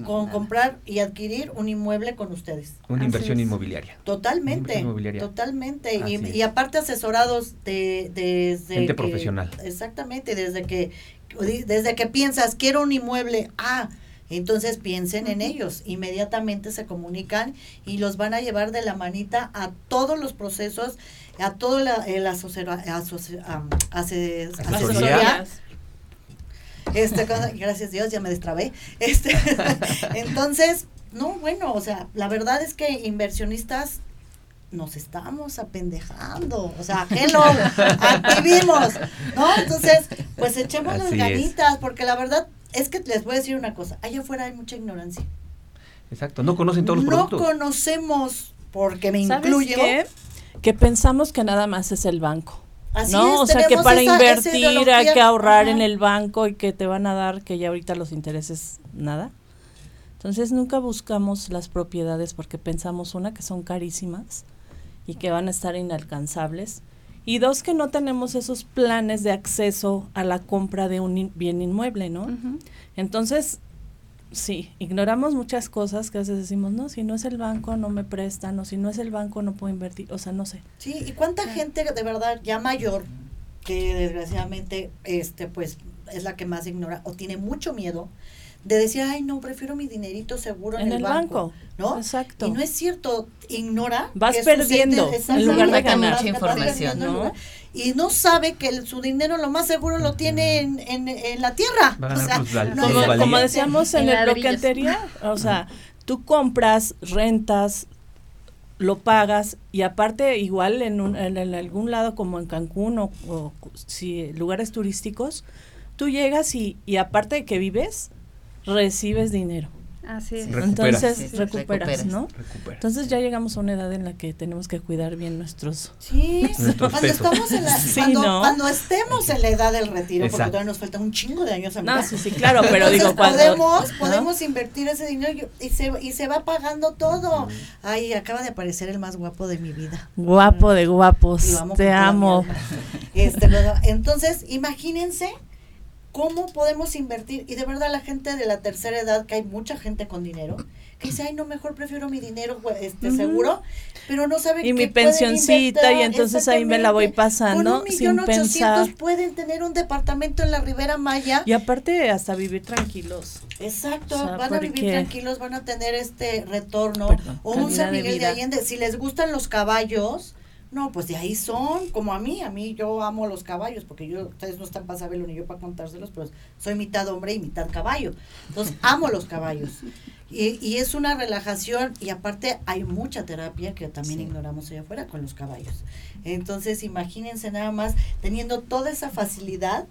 con comprar y adquirir un inmueble con ustedes. Una inversión inmobiliaria. Totalmente. Totalmente. Y, aparte asesorados de, desde gente profesional. Exactamente, desde que desde que piensas quiero un inmueble, ah, entonces piensen en ellos, inmediatamente se comunican y los van a llevar de la manita a todos los procesos, a todo la, el asesoría este, gracias Dios, ya me destrabé. Este, entonces, no, bueno, o sea, la verdad es que inversionistas nos estamos apendejando, o sea, hello, activimos, ¿no? Entonces, pues echemos las ganitas, porque la verdad es que les voy a decir una cosa, allá afuera hay mucha ignorancia. Exacto, no conocen todos los productos. No conocemos, porque me incluyo. Que pensamos que nada más es el banco. ¿No? o sea, que para invertir hay que ahorrar en el banco y que te van a dar que ya ahorita los intereses nada. Entonces nunca buscamos las propiedades porque pensamos una que son carísimas y que van a estar inalcanzables y dos que no tenemos esos planes de acceso a la compra de un bien inmueble, ¿no? Entonces sí, ignoramos muchas cosas que a veces decimos, no, si no es el banco no me prestan, o si no es el banco no puedo invertir, o sea, no sé. Sí, y cuánta gente de verdad ya mayor que desgraciadamente este pues es la que más ignora o tiene mucho miedo de decir, ay, no, prefiero mi dinerito seguro en, el, banco, ¿no? Exacto. Y no es cierto, ignora. Vas perdiendo en lugar de ganar mucha información, ¿no? Y no sabe que su dinero lo más seguro lo tiene en, en, la tierra. O sea, como, decíamos en, el bloque anterior, o sea, tú compras, rentas, lo pagas y aparte igual en, un, en, algún lado como en Cancún o, o si lugares turísticos, tú llegas y, y aparte de que vives, recibes dinero. Así es. Entonces recuperas, ¿no? Entonces ya llegamos a una edad en la que tenemos que cuidar bien nuestros Sí, cuando estamos en la cuando, estemos en la edad del retiro, porque todavía nos falta un chingo de años a No, sí, sí, claro, pero digo cuando podemos podemos invertir ese dinero y se y se va pagando todo. Ay, acaba de aparecer el más guapo de mi vida. Guapo de guapos. Te amo. Este, entonces, imagínense ¿Cómo podemos invertir? Y de verdad la gente de la tercera edad, que hay mucha gente con dinero, que dice, ay, no, mejor prefiero mi dinero este, seguro, pero no saben Y mi pensioncita, y entonces ahí me la voy pasando con un sin pensar. pueden tener un departamento en la Ribera Maya. Y aparte hasta vivir tranquilos. Exacto, van a vivir tranquilos, van a tener este retorno. o un San Miguel de Allende, si les gustan los caballos, no, pues de ahí son, como a mí, a mí yo amo los caballos, porque yo, ustedes no están para saberlo ni yo para contárselos, pero soy mitad hombre y mitad caballo. Entonces, amo los caballos. Y, y es una relajación y aparte hay mucha terapia que también ignoramos allá afuera con los caballos. Entonces, imagínense nada más teniendo toda esa facilidad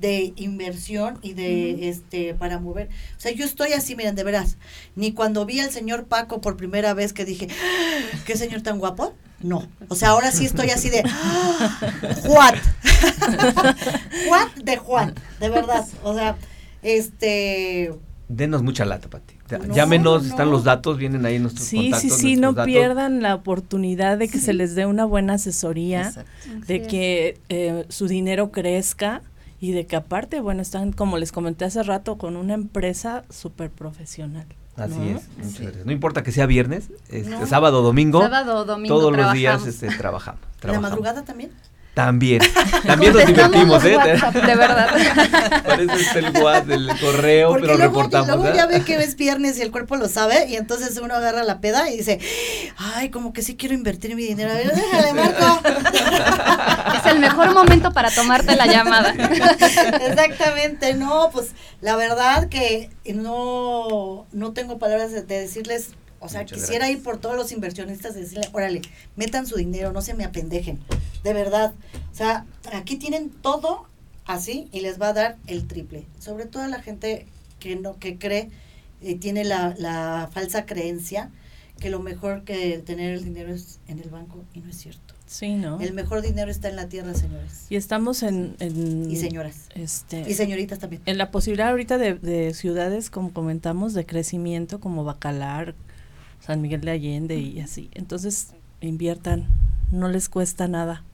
de inversión y de este para mover. O sea, yo estoy así, miren, de veras. Ni cuando vi al señor Paco por primera vez que dije, ah, ¿qué señor tan guapo? No. O sea, ahora sí estoy así de Juan. Juan de Juan, de verdad. O sea, este Denos mucha lata, Pati. Llámenos, están los datos, vienen ahí nuestros sí, contactos. Sí, sí, sí, no pierdan la oportunidad de que se les dé una buena asesoría, de que eh, su dinero crezca y de que aparte, bueno, están, como les comenté hace rato, con una empresa súper profesional. Así es, muchas gracias. No importa que sea viernes, este, sábado, domingo, sábado, domingo, todos los días este, trabajamos, trabajamos. ¿La madrugada también? También, también nos divertimos, ¿eh? de verdad. Parece el WhatsApp, el correo, pero reportamos. Luego ya ve que es viernes y el cuerpo lo sabe, y entonces uno agarra la peda y dice, ay, como que sí quiero invertir mi dinero. A ver, déjale, Marco. Es el mejor momento para tomarte la llamada. Exactamente, no, pues la verdad que no, no tengo palabras de decirles o sea, quisiera ir por todos los inversionistas y decirle, órale, metan su dinero, no se me apendejen. De verdad. O sea, aquí tienen todo así y les va a dar el triple. Sobre todo a la gente que no, que cree y tiene la, la falsa creencia que lo mejor que tener el dinero es en el banco y no es cierto. Sí, ¿no? El mejor dinero está en la tierra, señores. Y estamos en... y señoras. Este, y señoritas también. En la posibilidad ahorita de, de ciudades, como comentamos, de crecimiento, como Bacalar, San Miguel de Allende y así. Entonces, inviertan, no les cuesta nada.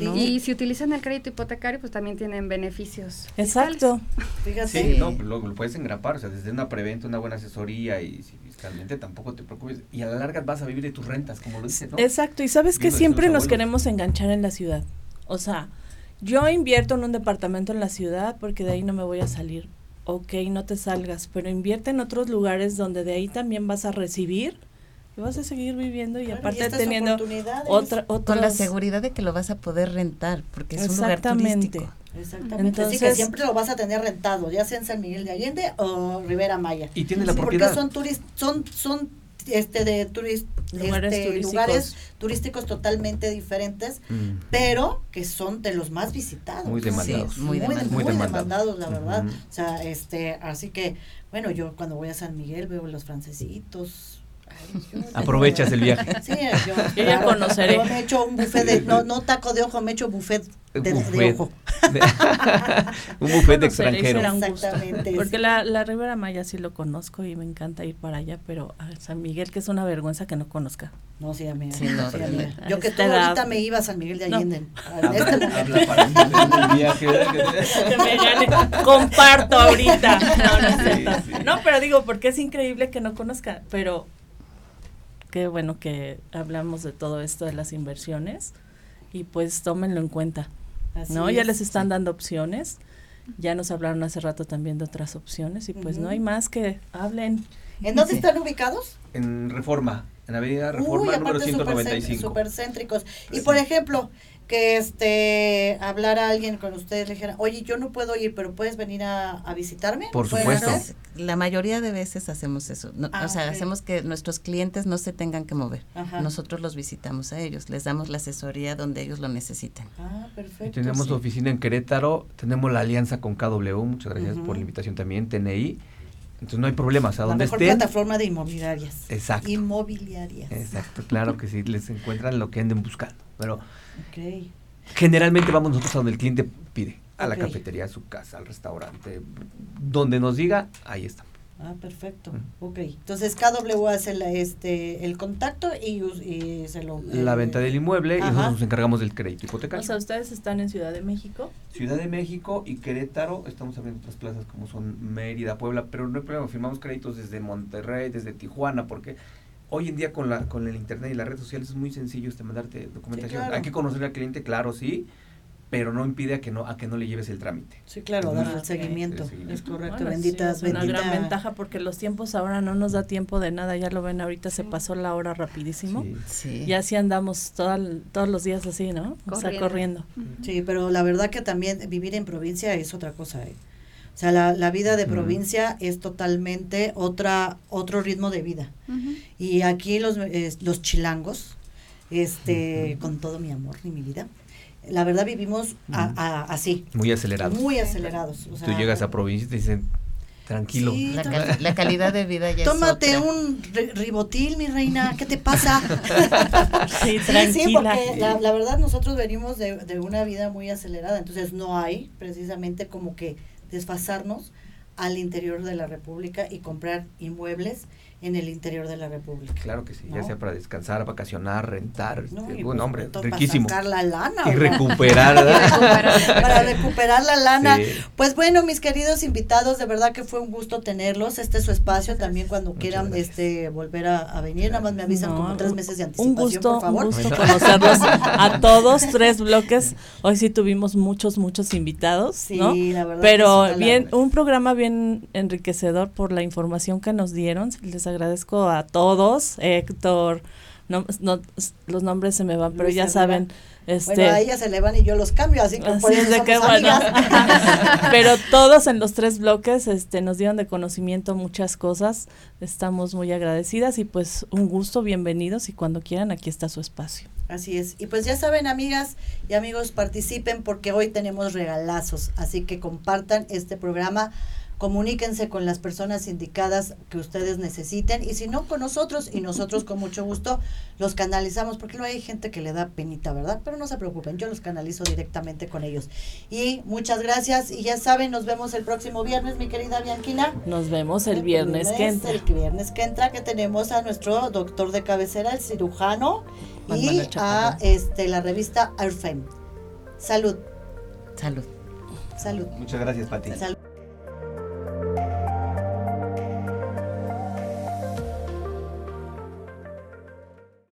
Y si utilizan el crédito hipotecario, pues también tienen beneficios. Exacto. Fíjate. Sí, no, lo, lo, puedes engrapar, o sea, desde una preventa, una buena asesoría y si fiscalmente tampoco te preocupes. Y a la larga vas a vivir de tus rentas, como lo dices, ¿no? Exacto, y sabes que siempre nos queremos enganchar en la ciudad. O sea, yo invierto en un departamento en la ciudad porque de ahí no me voy a salir. Ok, no te salgas, pero invierte en otros lugares donde de ahí también vas a recibir vas a seguir viviendo y aparte teniendo otra, Con la seguridad de que lo vas a poder rentar, porque es un lugar turístico. Exactamente. Así que siempre lo vas a tener rentado, ya sea en San Miguel de Allende o Rivera Maya. Y tiene la propiedad. Porque son turist, son, son este de turist, lugares, este, turísticos. lugares turísticos totalmente diferentes, mm. pero que son de los más visitados. Muy demandados. muy, demandados. muy, demandados. la verdad. O sea, este, así que, bueno, yo cuando voy a San Miguel veo los francesitos, Aprovechas el viaje. Sí, yo, ya conoceré. Yo me echo un buffet de, no, no taco de ojo, me echo buffet de, de ojo. un buffet de extranjero. Exactamente. Porque la, la Ribera Maya sí lo conozco y me encanta ir para allá, pero a San Miguel, que es una vergüenza que no conozca. No, sí, amiga. Sí, no, sí, amiga. Yo que tú ahorita me iba a San Miguel de Allende. No. Este habla para el viaje. que me gane. Comparto ahorita. No, no, no, pero digo, porque es increíble que no conozca, pero qué bueno que hablamos de todo esto de las inversiones y pues tómenlo en cuenta. ¿No? ya les están dando opciones. Ya nos hablaron hace rato también de otras opciones y pues no hay más que hablen. ¿En dónde están ubicados? En Reforma, en Avenida Reforma número 195. Supercéntricos. Y por ejemplo, que este hablara alguien con ustedes le dijera, oye, yo no puedo ir, pero puedes venir a, visitarme. Por supuesto. La mayoría de veces hacemos eso. Ah, o sea, hacemos que nuestros clientes no se tengan que mover. Nosotros los visitamos a ellos, les damos la asesoría donde ellos lo necesiten. Ah, perfecto. tenemos oficina en Querétaro, tenemos la alianza con KW, muchas gracias por la invitación también, TNI. Entonces no hay problema, o sea, donde La mejor plataforma de inmobiliarias. Exacto. Inmobiliarias. Exacto, claro que sí, les encuentran lo que anden buscando. Pero generalmente vamos nosotros a donde el cliente pide, a la cafetería, a su casa, al restaurante, donde nos diga, ahí está. Ah, perfecto. Ok. Entonces KW hace la, este, el contacto y, se lo... la venta del inmueble y nosotros nos encargamos del crédito hipotecario. O sea, ustedes están en Ciudad de México. Ciudad de México y Querétaro. Estamos abriendo otras plazas como son Mérida, Puebla, pero no hay problema. Firmamos créditos desde Monterrey, desde Tijuana, porque hoy en día con, la, con el internet y las redes sociales es muy sencillo este mandarte documentación. Hay que conocer al cliente, claro, sí pero no impide a que no a que no le lleves el trámite. Sí, claro, dar el seguimiento. Es correcto, bendita, es una gran ventaja porque los tiempos ahora no nos da tiempo de nada, ya lo ven ahorita se pasó la hora rapidísimo. Sí. Y así andamos todos los días así, ¿no? Corriendo. O sea, corriendo. Sí, pero la verdad que también vivir en provincia es otra cosa, ¿eh? O sea, la, la vida de provincia es totalmente otra otro ritmo de vida. Y aquí los, eh, los chilangos, este, con todo mi amor y mi vida, la verdad vivimos así. Muy acelerados. Muy acelerados. Tú llegas a provincia y te dicen, tranquilo. la, calidad de vida ya Tómate un ribotil, mi reina, ¿qué te pasa? sí, tranquila. porque la, verdad nosotros venimos de, de, una vida muy acelerada, entonces no hay precisamente como que desfasarnos al interior de la República y comprar inmuebles en el interior de la República. Claro que sí, ya sea para descansar, vacacionar, rentar, no, este, buen hombre, riquísimo. Para sacar la lana. Y recuperar, para recuperar la lana. Pues bueno, mis queridos invitados, de verdad que fue un gusto tenerlos. Este es su espacio también cuando quieran este volver a, venir. Nada más me avisan como tres meses de anticipación, un gusto, por favor. Un gusto conocerlos a todos, tres bloques. Hoy sí tuvimos muchos, muchos invitados, sí, la verdad. Pero bien, un programa bien enriquecedor por la información que nos dieron. Les agradezco a todos, Héctor, no, no, los nombres se me van, pero ya saben. Este, bueno, a ella se le van y yo los cambio, así que por eso de que bueno. Pero todos en los tres bloques este, nos dieron de conocimiento muchas cosas. Estamos muy agradecidas y pues un gusto, bienvenidos y cuando quieran aquí está su espacio. Así es. Y pues ya saben, amigas y amigos, participen porque hoy tenemos regalazos, así que compartan este programa comuníquense con las personas indicadas que ustedes necesiten y si no con nosotros y nosotros con mucho gusto los canalizamos porque no hay gente que le da penita, ¿verdad? Pero no se preocupen, yo los canalizo directamente con ellos. Y muchas gracias y ya saben, nos vemos el próximo viernes, mi querida Bianquina. Nos vemos el, viernes, que entra. El viernes que entra que tenemos a nuestro doctor de cabecera, el cirujano y a este la revista Arfem. Salud. Salud. Salud. Muchas gracias, Pati. Salud.